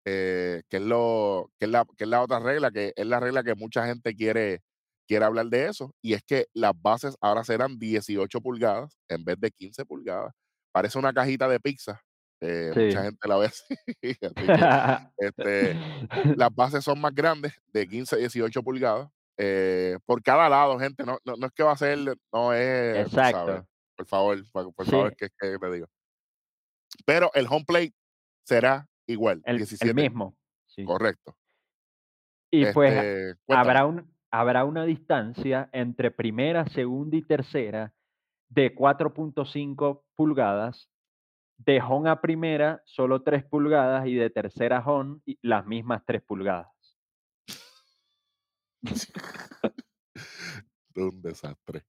eh, que, es lo, que, es la, que es la otra regla, que es la regla que mucha gente quiere, quiere hablar de eso, y es que las bases ahora serán 18 pulgadas en vez de 15 pulgadas. Parece una cajita de pizza, eh, mucha gente la ve así, [laughs] que [laughs] este, las bases son más grandes, de 15 a 18 pulgadas, eh, por cada lado, gente. No, no, no es que va a ser, no es, sabes, Exacto. por favor, por, por favor, que, que te digo. Pero el home plate será igual, el el 17, mismo, sí. correcto. Y pues Este, habrá un habrá una distancia entre primera, segunda y tercera de 4.5 pulgadas, de home a primera solo 3 pulgadas y de tercera a home las mismas 3 pulgadas. [laughs] un desastre.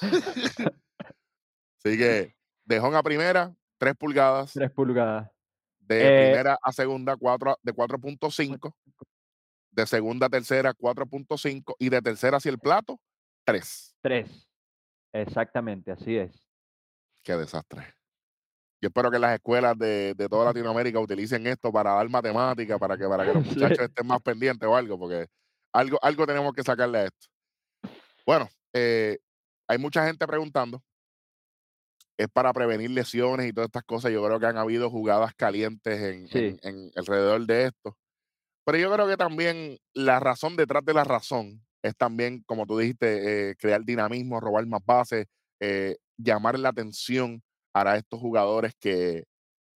Así que de home a primera, 3 pulgadas, 3 pulgadas. de Eh, primera a segunda, 4, de 4.5, de segunda a tercera, 4.5 y de tercera hacia el plato, 3. 3, exactamente, así es. Qué desastre. Yo espero que las escuelas de, de toda Latinoamérica utilicen esto para dar matemática, para que, para que los [laughs] muchachos estén más pendientes o algo, porque algo, algo tenemos que sacarle a esto. Bueno, eh, hay mucha gente preguntando, es para prevenir lesiones y todas estas cosas. Yo creo que han habido jugadas calientes en, en, en alrededor de esto. Pero yo creo que también la razón detrás de la razón es también, como tú dijiste, eh, crear dinamismo, robar más bases, eh, llamar la atención a estos jugadores que,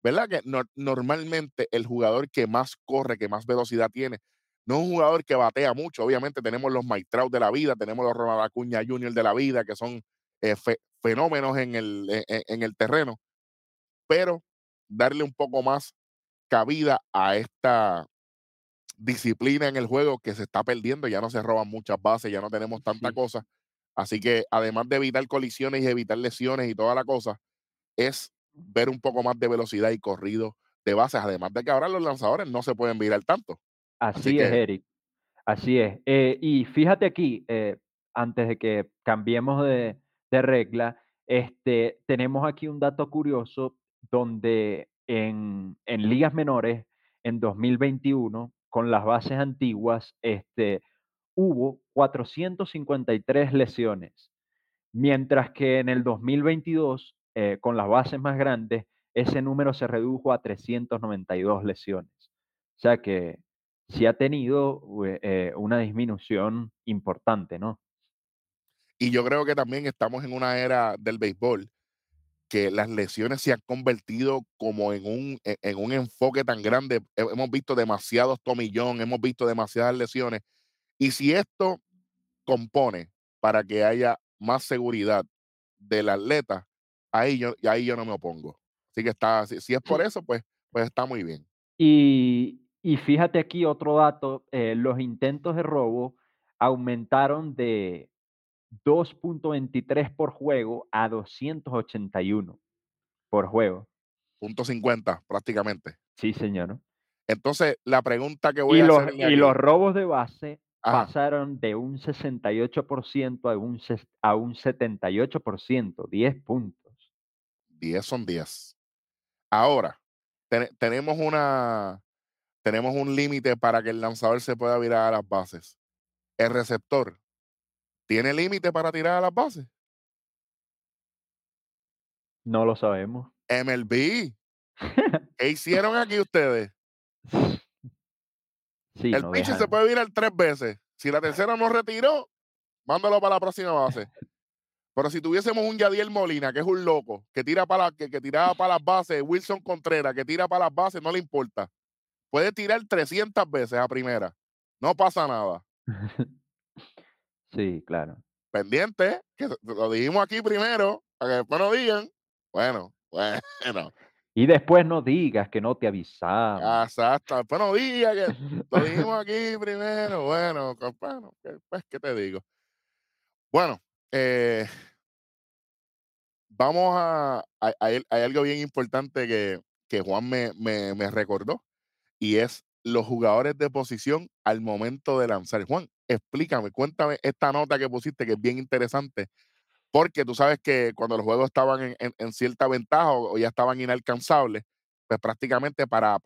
¿verdad? Que no- normalmente el jugador que más corre, que más velocidad tiene, no es un jugador que batea mucho. Obviamente tenemos los Trout de la vida, tenemos los Ronald Acuña Jr. de la vida, que son eh, fe- fenómenos en el, en en- en el terreno, pero darle un poco más cabida a esta disciplina en el juego que se está perdiendo, ya no se roban muchas bases, ya no tenemos tanta sí, cosa. Así que además de evitar colisiones y evitar lesiones y toda la cosa, es ver un poco más de velocidad y corrido de bases, además de que ahora los lanzadores no se pueden virar tanto. Así así es, que Eric. Así es. Eh, y fíjate aquí, eh, antes de que cambiemos de, de regla, este, tenemos aquí un dato curioso donde en, en ligas menores, en 2021, con las bases antiguas, este, hubo 453 lesiones, mientras que en el 2022, eh, con las bases más grandes, ese número se redujo a 392 lesiones. O sea que sí ha tenido, ue eh, una disminución importante, ¿no? y yo creo que también estamos en una era del béisbol que las lesiones se han convertido como en un, e- en un enfoque tan grande. He- Hemos visto demasiados tomillón, hemos visto demasiadas lesiones. Y si esto compone para que haya más seguridad del atleta, ahí yo, ahí yo no me opongo. Así que está, si, si es por eso, pues, pues está muy bien. Y y fíjate aquí otro dato, eh, los intentos de robo aumentaron de 2.23 por juego a 281 por juego. Punto 50 prácticamente. Sí, señor. Entonces, la pregunta que voy Y a los hacerle y los aquí robos de base ajá, pasaron de un 68% a un a un 78%, 10 puntos. 10 son 10. Ahora, tene tenemos una tenemos un límite para que el lanzador se pueda virar a las bases. El receptor, ¿tiene límite para tirar a las bases? No lo sabemos. MLB, [laughs] ¿qué hicieron aquí ustedes? Sí, El no pitcher se puede virar 3 veces. Si la [laughs] tercera no retiró, mándalo para la próxima base. Pero si tuviésemos un Yadiel Molina, que es un loco, que tira para que, que tiraba para las bases, Wilson Contreras, que tira para las bases, no le importa. Puede tirar 300 veces a primera. No pasa nada. [laughs] Sí, claro. Pendiente, que lo dijimos aquí primero, para que después no digan. Bueno, [laughs] bueno. Y después no digas que no te avisamos. Exacto. Después no digan que [laughs] lo dijimos aquí primero. Bueno, que- pues, ¿qué te digo? Bueno, eh, vamos a. Hay algo bien importante que, que Juan me, me, me recordó y es los jugadores de posición al momento de lanzar. Juan, explícame, cuéntame esta nota que pusiste que es bien interesante, porque tú sabes que cuando los juegos estaban en, cierta ventaja o, ya estaban inalcanzables, pues prácticamente para,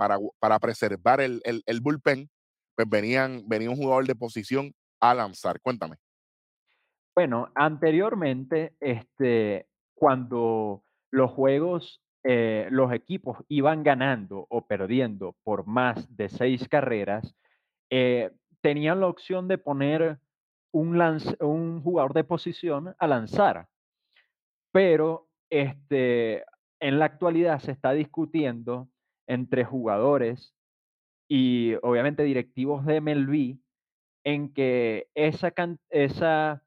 preservar el, el, el bullpen, pues venían, venía un jugador de posición a lanzar. Cuéntame. Bueno, anteriormente, este, cuando los juegos, eh, los equipos iban ganando o perdiendo por más de 6 carreras, eh, tenían la opción de poner un un jugador de posición a lanzar. Pero, este, en la actualidad se está discutiendo entre jugadores y, obviamente, directivos de MLB en que esa esa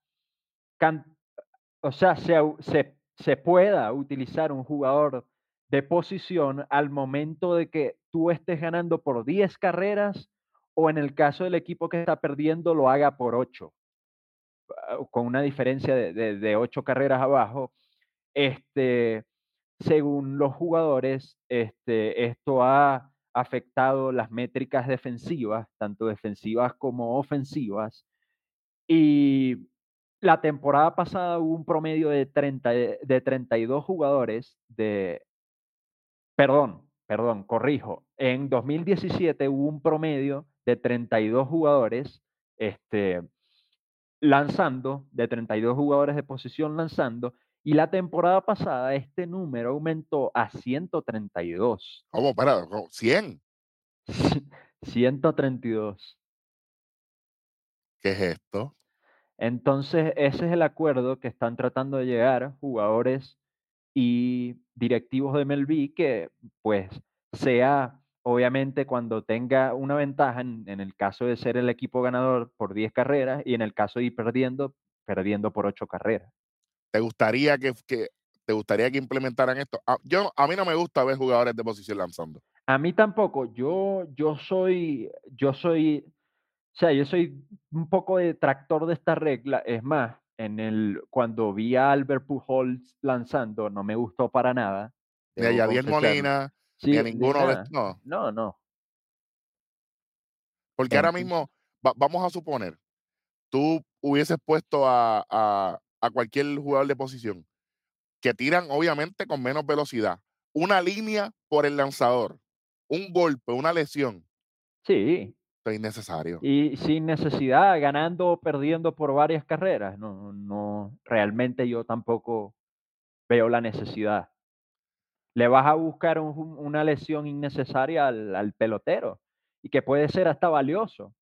o sea, se se se pueda utilizar un jugador de posición al momento de que tú estés ganando por 10 carreras, o en el caso del equipo que está perdiendo, lo haga por 8, ah, con una diferencia de de de 8 carreras abajo. Este, según los jugadores, este, esto ha afectado las métricas defensivas, tanto defensivas como ofensivas. Y la temporada pasada hubo un promedio de 30 de de 32 jugadores de perdón, perdón, corrijo. En 2017 hubo un promedio de 32 jugadores, este, lanzando, de 32 jugadores de posición lanzando, y la temporada pasada este número aumentó a 132. ¿Cómo? ¿cómo? 100. 132. [laughs] ¿Qué es esto? Entonces, ese es el acuerdo que están tratando de llegar jugadores y directivos de MLB que, pues, sea, obviamente, cuando tenga una ventaja, en, en el caso de ser el equipo ganador por 10 carreras y en el caso de ir perdiendo, perdiendo por 8 carreras. ¿Te gustaría que, que- te gustaría que implementaran esto? Ah, yo, a mí no me gusta ver jugadores de posición lanzando. A mí tampoco, yo, yo soy, yo soy, o sea, yo soy un poco detractor de esta regla. Es más, en el, cuando vi a Albert Pujols lanzando, no me gustó para nada, Ni a Yadier. Molina, ni a Sí, ni ninguno de estos. No, No, no. porque ahora mismo, va- vamos a suponer, tú hubieses puesto a, a- a cualquier jugador de posición que tiran obviamente con menos velocidad, una línea por el lanzador, un golpe, una lesión, sí, innecesario. y sin necesidad, ganando o perdiendo por varias carreras. No, no, realmente yo tampoco veo la necesidad. Le vas a buscar una lesión innecesaria al pelotero, y que puede ser hasta valioso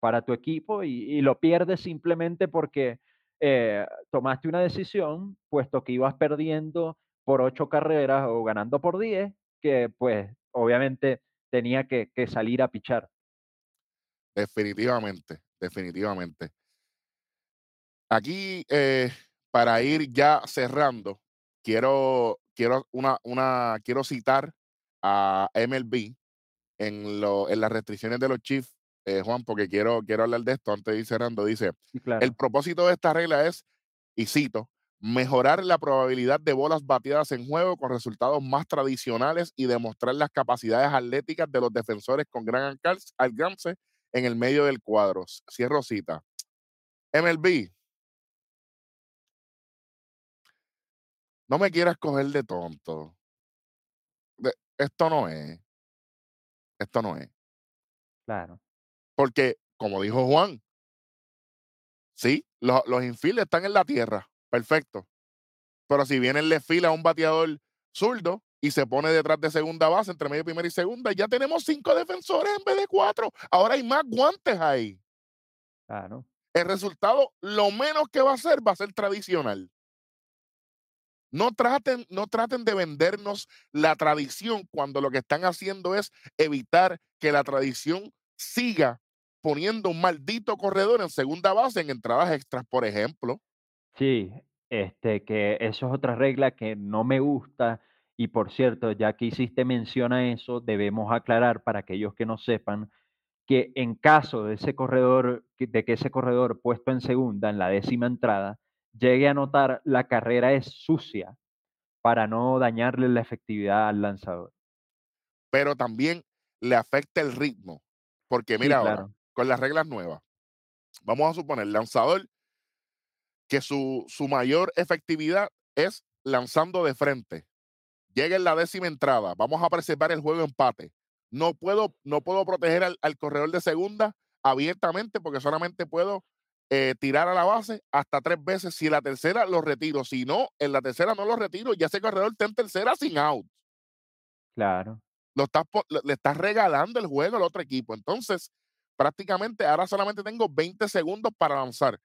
para tu equipo, y lo pierdes simplemente porque, eh, tomaste una decisión, puesto que ibas perdiendo por 8 carreras o ganando por 10, que, pues, obviamente tenía que salir a pichar. Definitivamente, definitivamente. Aquí, eh, para ir ya cerrando, quiero, quiero, una, una, quiero citar a MLB en, lo, en las restricciones de los Chiefs, eh, Juan, porque quiero, quiero hablar de esto antes de ir cerrando. Dice, el propósito de esta regla es, y cito, mejorar la probabilidad de bolas bateadas en juego con resultados más tradicionales y demostrar las capacidades atléticas de los defensores con gran alcance en el medio del cuadro. Cierro cita. MLB, no me quieras coger de tonto. De- esto no es, esto no es. Claro, Porque, como dijo Juan, sí, lo- los infields están en la tierra, perfecto. Pero si viene el fila a un bateador zurdo y se pone detrás de segunda base, entre medio, primera y segunda, ya tenemos cinco defensores en vez de cuatro. Ahora hay más guantes ahí. claro. El resultado, lo menos que va a ser, va a ser tradicional. No traten, no traten de vendernos la tradición cuando lo que están haciendo es evitar que la tradición siga poniendo un maldito corredor en segunda base en entradas extras, por ejemplo. Sí, este, que eso es otra regla que no me gusta. Y por cierto, ya que hiciste mención a eso, debemos aclarar para aquellos que no sepan que en caso de ese corredor, de que ese corredor puesto en segunda, en la décima entrada, llegue a anotar, la carrera es sucia para no dañarle la efectividad al lanzador. pero también le afecta el ritmo. Porque Sí, mira ahora, con las reglas nuevas, vamos a suponer, lanzador que su, su mayor efectividad es lanzando de frente. Llega en la décima entrada, vamos a preservar el juego empate. No puedo, no puedo proteger al, al corredor de segunda abiertamente porque solamente puedo eh, tirar a la base hasta tres veces. Si la tercera lo retiro, si no, en la tercera no lo retiro, ya ese corredor está en tercera sin out. claro. lo estás, le estás regalando el juego al otro equipo. Entonces, prácticamente ahora solamente tengo 20 segundos para lanzar.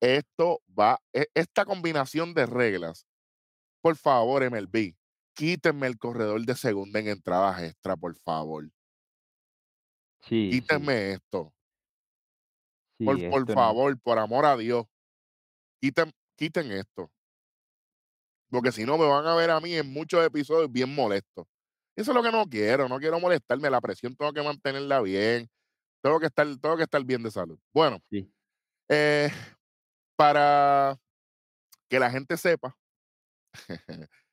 Esto va, e- esta combinación de reglas, por favor, MLB, quítenme el corredor de segunda en entradas extra, por favor. Sí, sí, Quítenme esto, por, sí, por esto no. favor, por amor a Dios. Quiten, quiten esto, porque si no me van a ver a mí en muchos episodios bien molesto. Eso es lo que no quiero, no quiero molestarme, la presión tengo que mantenerla bien, tengo que estar, tengo que estar bien de salud. Bueno, Sí. Eh, para que la gente sepa, [laughs]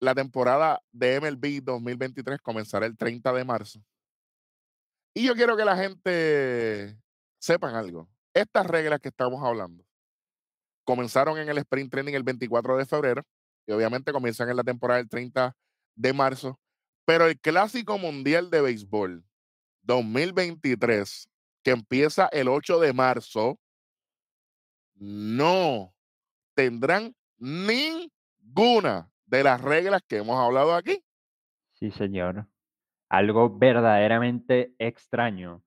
la temporada de MLB 2023 comenzará el 30 de marzo. Y yo quiero que la gente sepan algo. Estas reglas que estamos hablando comenzaron en el Sprint Training el 24 de febrero y obviamente comienzan en la temporada del 30 de marzo. Pero el Clásico Mundial de Béisbol 2023, que empieza el 8 de marzo, no tendrán ninguna de las reglas que hemos hablado aquí. Sí, señor. Algo verdaderamente extraño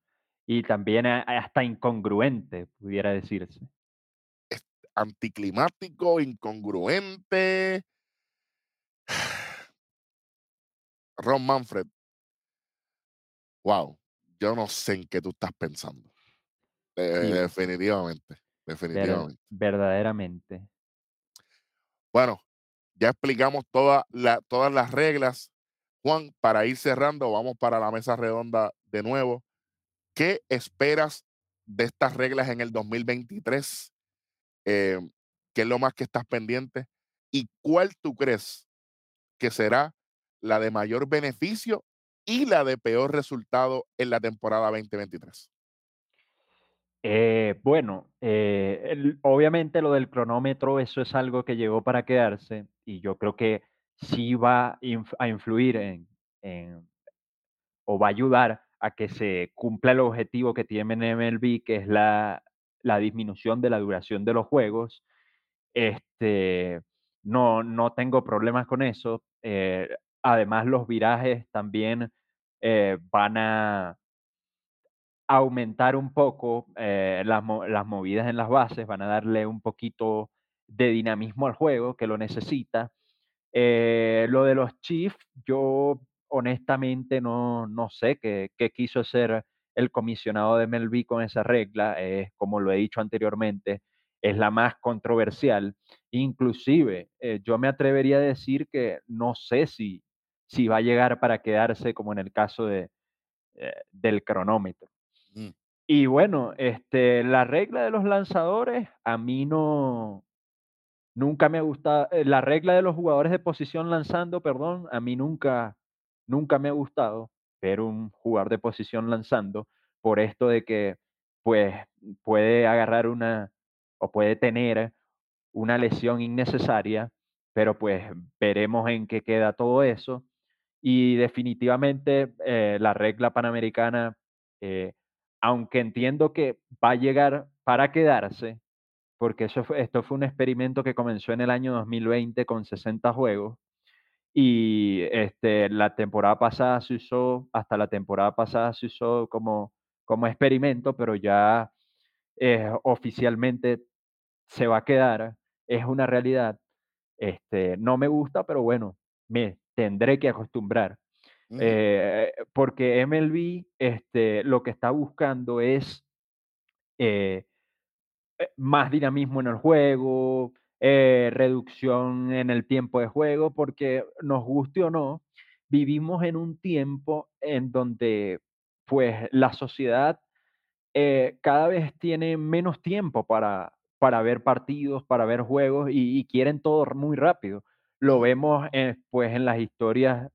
y también hasta incongruente, pudiera decirse. Es anticlimático, incongruente. [sighs] Ron Manfred, wow, yo no sé en qué tú estás pensando. Eh, Sí, definitivamente, ver definitivamente. verdaderamente. Bueno, ya explicamos todas las reglas. Juan, para ir cerrando, vamos para la mesa redonda de nuevo. ¿Qué esperas de estas reglas en el 2023? Eh, ¿Qué es lo más que estás pendiente? ¿Y cuál tú crees que será la de mayor beneficio y la de peor resultado en la temporada 2023? Eh, bueno, eh, obviamente lo del cronómetro, eso es algo que llegó para quedarse y yo creo que sí va a influir en o va a ayudar a que se cumpla el objetivo que tiene MLB, que es la la disminución de la duración de los juegos. Este, no no tengo problemas con eso, eh, además los virajes también, van a aumentar un poco, eh, las mo las movidas en las bases, van a darle un poquito de dinamismo al juego que lo necesita. Eh, lo de los Chiefs, yo honestamente no no sé qué quiso hacer el comisionado de MLB con esa regla, eh, como lo he dicho anteriormente, es la más controversial. Inclusive, eh, yo me atrevería a decir que no sé si si va a llegar para quedarse como en el caso de, del cronómetro. Mm, Y bueno, este, la regla de los lanzadores a mí no Nunca me ha gustado, eh, la regla de los jugadores de posición lanzando, perdón, a mí nunca nunca me ha gustado ver un jugador de posición lanzando, por esto de que, pues, puede agarrar una o puede tener una lesión innecesaria, pero, pues, veremos en qué queda todo eso. Y definitivamente, eh, la regla panamericana, eh, aunque entiendo que va a llegar para quedarse, porque eso esto fue un experimento que comenzó en el año 2020 con 60 juegos, y, este, la temporada pasada se usó hasta la temporada pasada se usó como como experimento, pero ya, eh, oficialmente se va a quedar, es una realidad. Este, no me gusta, pero bueno, me tendré que acostumbrar. Eh, porque MLB, este, lo que está buscando es, eh eh, más dinamismo en el juego, eh, reducción en el tiempo de juego, porque nos guste o no, vivimos en un tiempo en donde, pues, la sociedad, cada vez tiene menos tiempo para para ver partidos, para ver juegos y y quieren todo muy rápido. Lo vemos, pues, en las historias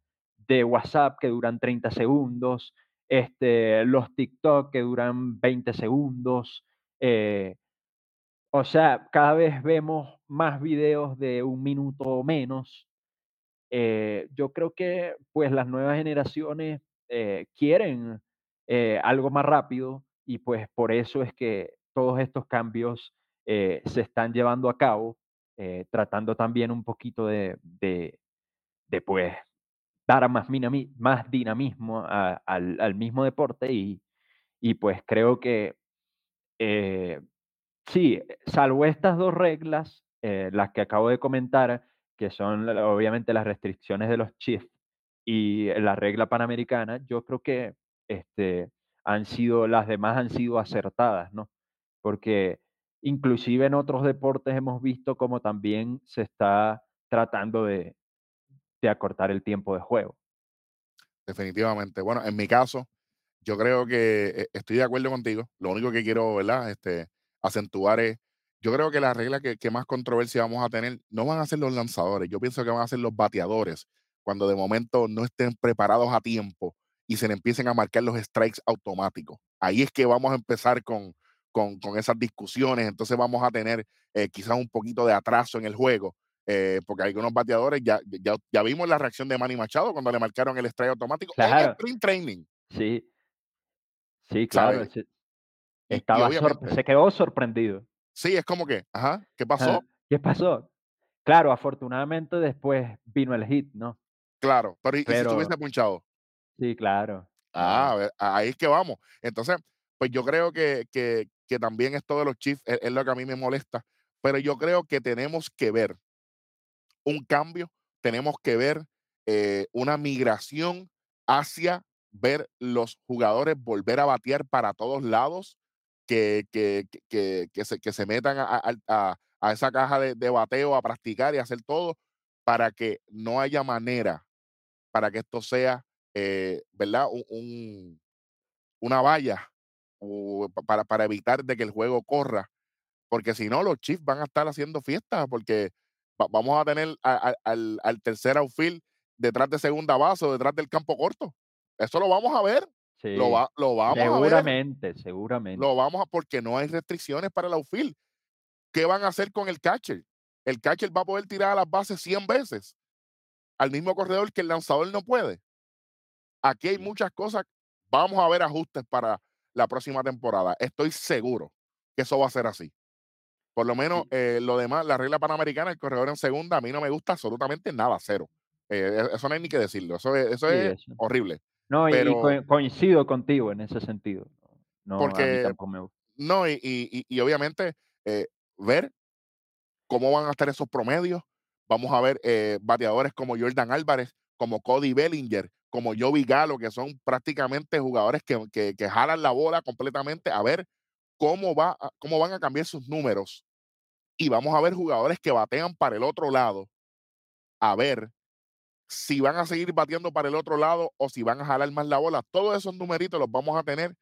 de WhatsApp que duran 30 segundos, este, los TikTok que duran 20 segundos, eh o sea, cada vez vemos más videos de un minuto o menos. Eh, yo creo que, pues, las nuevas generaciones, eh, quieren, eh, algo más rápido y, pues, por eso es que todos estos cambios, se están llevando a cabo, tratando también un poquito de de de, pues, dar más dinamismo al mismo deporte y pues, creo que, eh Sí, salvo estas 2 reglas, eh, las que acabo de comentar, que son obviamente las restricciones de los Chiefs y la regla panamericana, yo creo que, este, han sido las demás han sido acertadas, ¿no? Porque inclusive en otros deportes hemos visto como también se está tratando de de acortar el tiempo de juego. Definitivamente. Bueno, en mi caso, yo creo que eh, estoy de acuerdo contigo. Lo único que quiero, ¿verdad? Este, acentuar es, yo creo que la regla que, más controversia vamos a tener no van a ser los lanzadores, yo pienso que van a ser los bateadores, cuando de momento no estén preparados a tiempo y se le empiecen a marcar los strikes automáticos. Ahí es que vamos a empezar con, con, con esas discusiones, entonces vamos a tener eh, quizás un poquito de atraso en el juego. Eh, porque algunos bateadores ya, ya, ya vimos la reacción de Manny Machado cuando le marcaron el strike automático en Claro, sprint training, sí, sí, claro, y estaba se quedó sorprendido. Sí, es como que, ajá, ¿qué pasó? ¿qué pasó? Claro, afortunadamente después vino el hit, ¿no? Claro, pero ¿y si se Pero hubiese punchado? sí, claro, Ah, ahí es que vamos. Entonces, pues yo creo que que que también esto de los Chiefs es es lo que a mí me molesta, pero yo creo que tenemos que ver un cambio, tenemos que ver, eh, una migración hacia ver los jugadores volver a batear para todos lados, que que que que se se metan a a a esa caja de de bateo a practicar y hacer todo, para que no haya manera para que esto sea, eh, ¿verdad? Un un una valla, para para evitar de que el juego corra. Porque si no, los Chiefs van a estar haciendo fiesta, porque va vamos a tener a a al al tercer outfield detrás de segunda base o detrás del campo corto. Eso lo vamos a ver, lo sí, va lo vamos a ver, seguramente, lo seguramente, vamos a porque no hay restricciones para el outfield. ¿Qué van a hacer con el catcher? El catcher va a poder tirar a las bases 100 veces, al mismo corredor que el lanzador no puede. Aquí hay muchas cosas, vamos a ver ajustes para la próxima temporada. Estoy seguro que eso va a ser así. Por lo menos, eh, lo demás, la regla panamericana, el corredor en segunda, a mí no me gusta absolutamente nada, cero. Eh, e eso no hay ni que decirlo, eso es eso sí, es eso. horrible. No, y coincido contigo en ese sentido. No, porque tampoco me gusta. no, y y y obviamente, eh, ver cómo van a estar esos promedios. Vamos a ver eh, bateadores como Jordan Álvarez, como Cody Bellinger, como Joey Galo, que son prácticamente jugadores que, que, que jalan la bola completamente, a ver cómo, va, cómo van a cambiar sus números. Y vamos a ver jugadores que batean para el otro lado, a ver si van a seguir bateando para el otro lado o si van a jalar más la bola. Todos esos numeritos los vamos a tener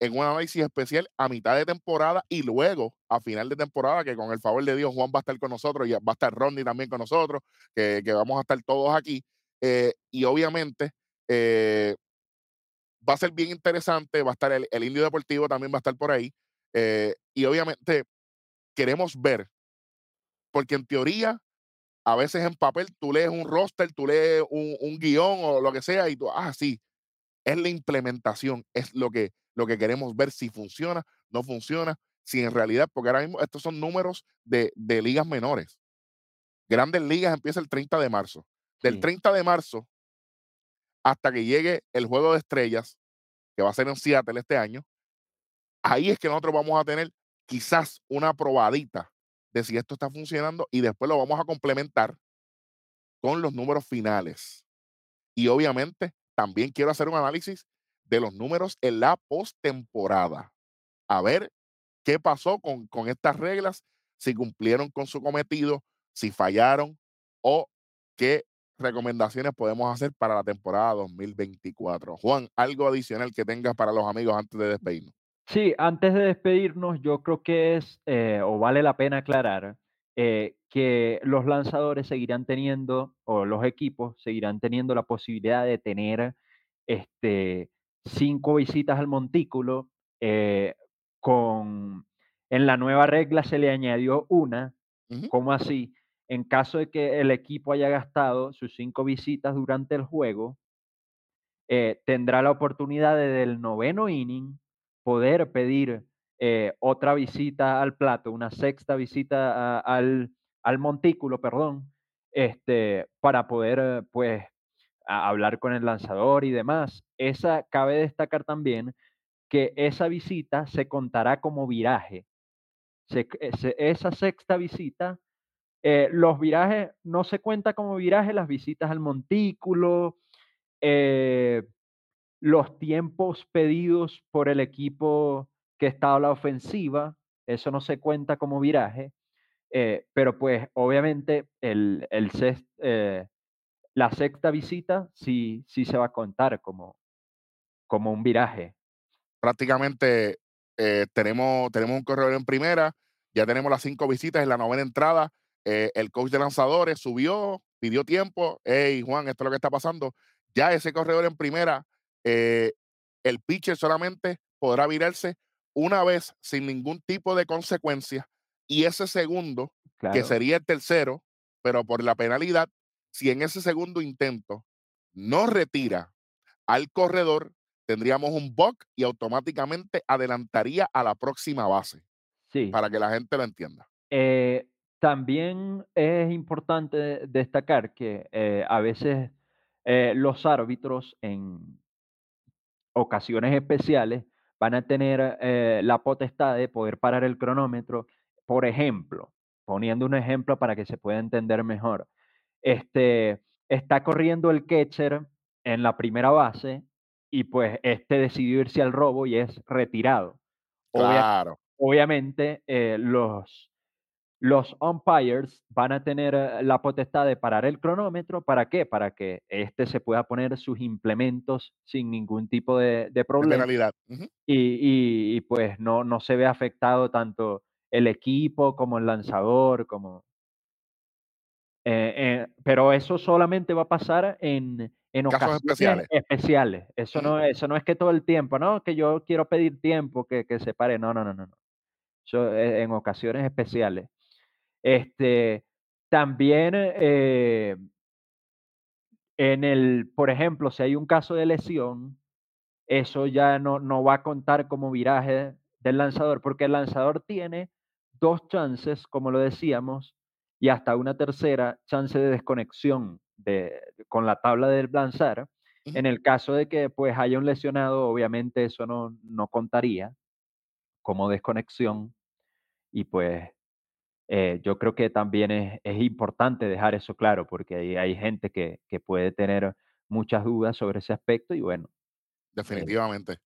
en un análisis especial a mitad de temporada y luego a final de temporada, que con el favor de Dios Juan va a estar con nosotros y va a estar Rodney también con nosotros, que, que vamos a estar todos aquí. Eh, y obviamente eh, va a ser bien interesante, va a estar el, el, Indio Deportivo también va a estar por ahí. Eh, y obviamente queremos ver, porque en teoría, a veces en papel tú lees un roster, tú lees un, un guion o lo que sea y tú, ah, sí, es la implementación, es lo que, lo que queremos ver si funciona, no funciona, si en realidad, porque ahora mismo estos son números de, de ligas menores. Grandes ligas empieza el 30 de marzo. Del Sí. 30 de marzo hasta que llegue el juego de estrellas, que va a ser en Seattle este año, ahí es que nosotros vamos a tener quizás una probadita de si esto está funcionando y después lo vamos a complementar con los números finales. Y obviamente también quiero hacer un análisis de los números en la postemporada. A ver qué pasó con, con estas reglas, si cumplieron con su cometido, si fallaron o qué recomendaciones podemos hacer para la temporada 2024. Juan, algo adicional que tengas para los amigos antes de despedirnos. Sí, antes de despedirnos, yo creo que es, eh, o vale la pena aclarar, eh, que los lanzadores seguirán teniendo, o los equipos seguirán teniendo la posibilidad de tener este, cinco visitas al montículo. eh, con, en la nueva regla se le añadió una, Ujú, ¿cómo así? En caso de que el equipo haya gastado sus cinco visitas durante el juego, eh, tendrá la oportunidad de del noveno inning poder pedir eh, otra visita al plato, una sexta visita al, al montículo, perdón, este, para poder eh, pues hablar con el lanzador y demás. Esa cabe destacar también que esa visita se contará como viraje. Ese- esa sexta visita, eh, los virajes no se cuenta como viraje, las visitas al montículo, eh, los tiempos pedidos por el equipo que está a la ofensiva, eso no se cuenta como viraje, eh, pero pues obviamente el, el eh, la sexta visita sí, sí se va a contar como, como un viraje. prácticamente eh, tenemos, tenemos un corredor en primera, ya tenemos las cinco visitas en la novena entrada. el coach de lanzadores subió, pidió tiempo. Hey, Juan, esto es lo que está pasando. Ya ese corredor en primera, eh, el pitcher solamente podrá virarse una vez sin ningún tipo de consecuencia. Y ese segundo, que sería el tercero, pero por la penalidad, si en ese segundo intento no retira al corredor, tendríamos un bug y automáticamente adelantaría a la próxima base, sí. para que la gente lo entienda. Eh, también es importante destacar que eh, a veces eh, los árbitros en ocasiones especiales van a tener eh, la potestad de poder parar el cronómetro. Por ejemplo, poniendo un ejemplo para que se pueda entender mejor, este, está corriendo el catcher en la primera base y pues este decidió irse al robo y es retirado. Obvia- Claro, obviamente, eh, los, los umpires van a tener eh, la potestad de parar el cronómetro. ¿Para qué? Para que este se pueda poner sus implementos sin ningún tipo de, de de problema y, y- y, pues no, no se ve afectado tanto el equipo como el lanzador, como, eh, eh, pero eso solamente va a pasar en, en Casos ocasiones especiales. especiales. Eso no, eso no es que todo el tiempo, no, que yo quiero pedir tiempo, que, que se pare. No, no, no, no. Eso en ocasiones especiales. Este, también, eh, en el, por ejemplo, si hay un caso de lesión, eso ya no, no va a contar como viraje del lanzador, porque el lanzador tiene dos chances, como lo decíamos, y hasta una tercera chance de desconexión de, con la tabla del lanzar. En el caso de que pues haya un lesionado, obviamente eso no, no contaría como desconexión y pues eh, yo creo que también es, es importante dejar eso claro porque hay, hay gente que, que puede tener muchas dudas sobre ese aspecto y bueno, eh, definitivamente.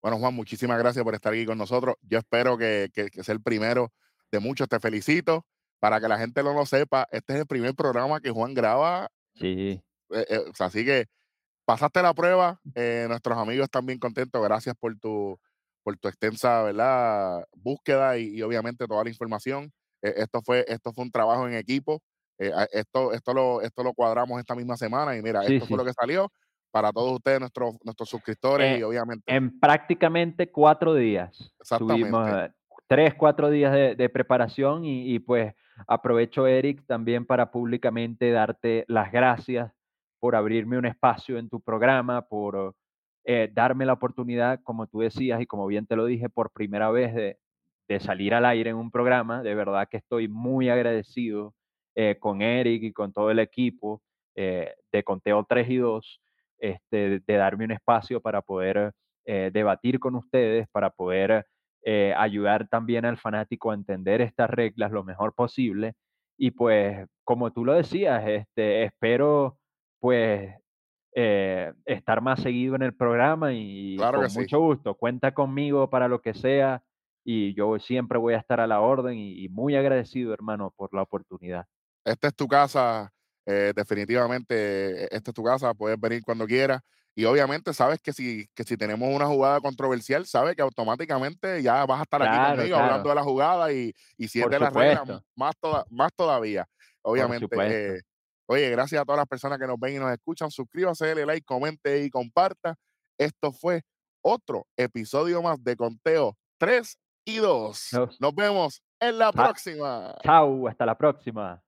Bueno, Juan, muchísimas gracias por estar aquí con nosotros. Yo espero que, que, que sea el primero de muchos. Te felicito. Para que la gente no lo sepa, este es el primer programa que Juan graba. sí, eh, eh, así que pasaste la prueba. eh, nuestros amigos están bien contentos. Gracias por tu, por tu extensa, ¿verdad? Búsqueda y, y obviamente toda la información. Eh, esto fue, esto fue un trabajo en equipo. Eh, esto, esto lo, esto lo cuadramos esta misma semana y mira, Sí, esto fue sí. lo que salió para todos ustedes, nuestros, nuestros suscriptores y Eh, obviamente, en prácticamente 4 días. Tuvimos, exactamente. eh, 3, 4 días de de preparación y y, pues, aprovecho, Eric, también para públicamente darte las gracias por abrirme un espacio en tu programa, por, eh, darme la oportunidad, como tú decías y como bien te lo dije, por primera vez de de salir al aire en un programa. De verdad que estoy muy agradecido, eh, con Eric y con todo el equipo, eh, de Conteo 3 y 2 este, de darme un espacio para poder eh, debatir con ustedes, para poder ayudar también al fanático a entender estas reglas lo mejor posible. Y pues, como tú lo decías, este, espero pues estar más seguido en el programa y Claro con sí. mucho gusto. Cuenta conmigo para lo que sea y yo siempre voy a estar a la orden y, y muy agradecido, hermano, por la oportunidad. Esta es tu casa, eh, definitivamente, eh, esta es tu casa, puedes venir cuando quieras. Y obviamente sabes que si, que si tenemos una jugada controversial, sabes que automáticamente ya vas a estar aquí Claro, conmigo hablando de la jugada y, y si es de las reglas, más, toda, más todavía. Obviamente, eh, oye, gracias a todas las personas que nos ven y nos escuchan. Suscríbase, dale like, comente y comparta. Esto fue otro episodio más de Conteo 3 y 2. Nos- vemos en la próxima. Chao, hasta la próxima.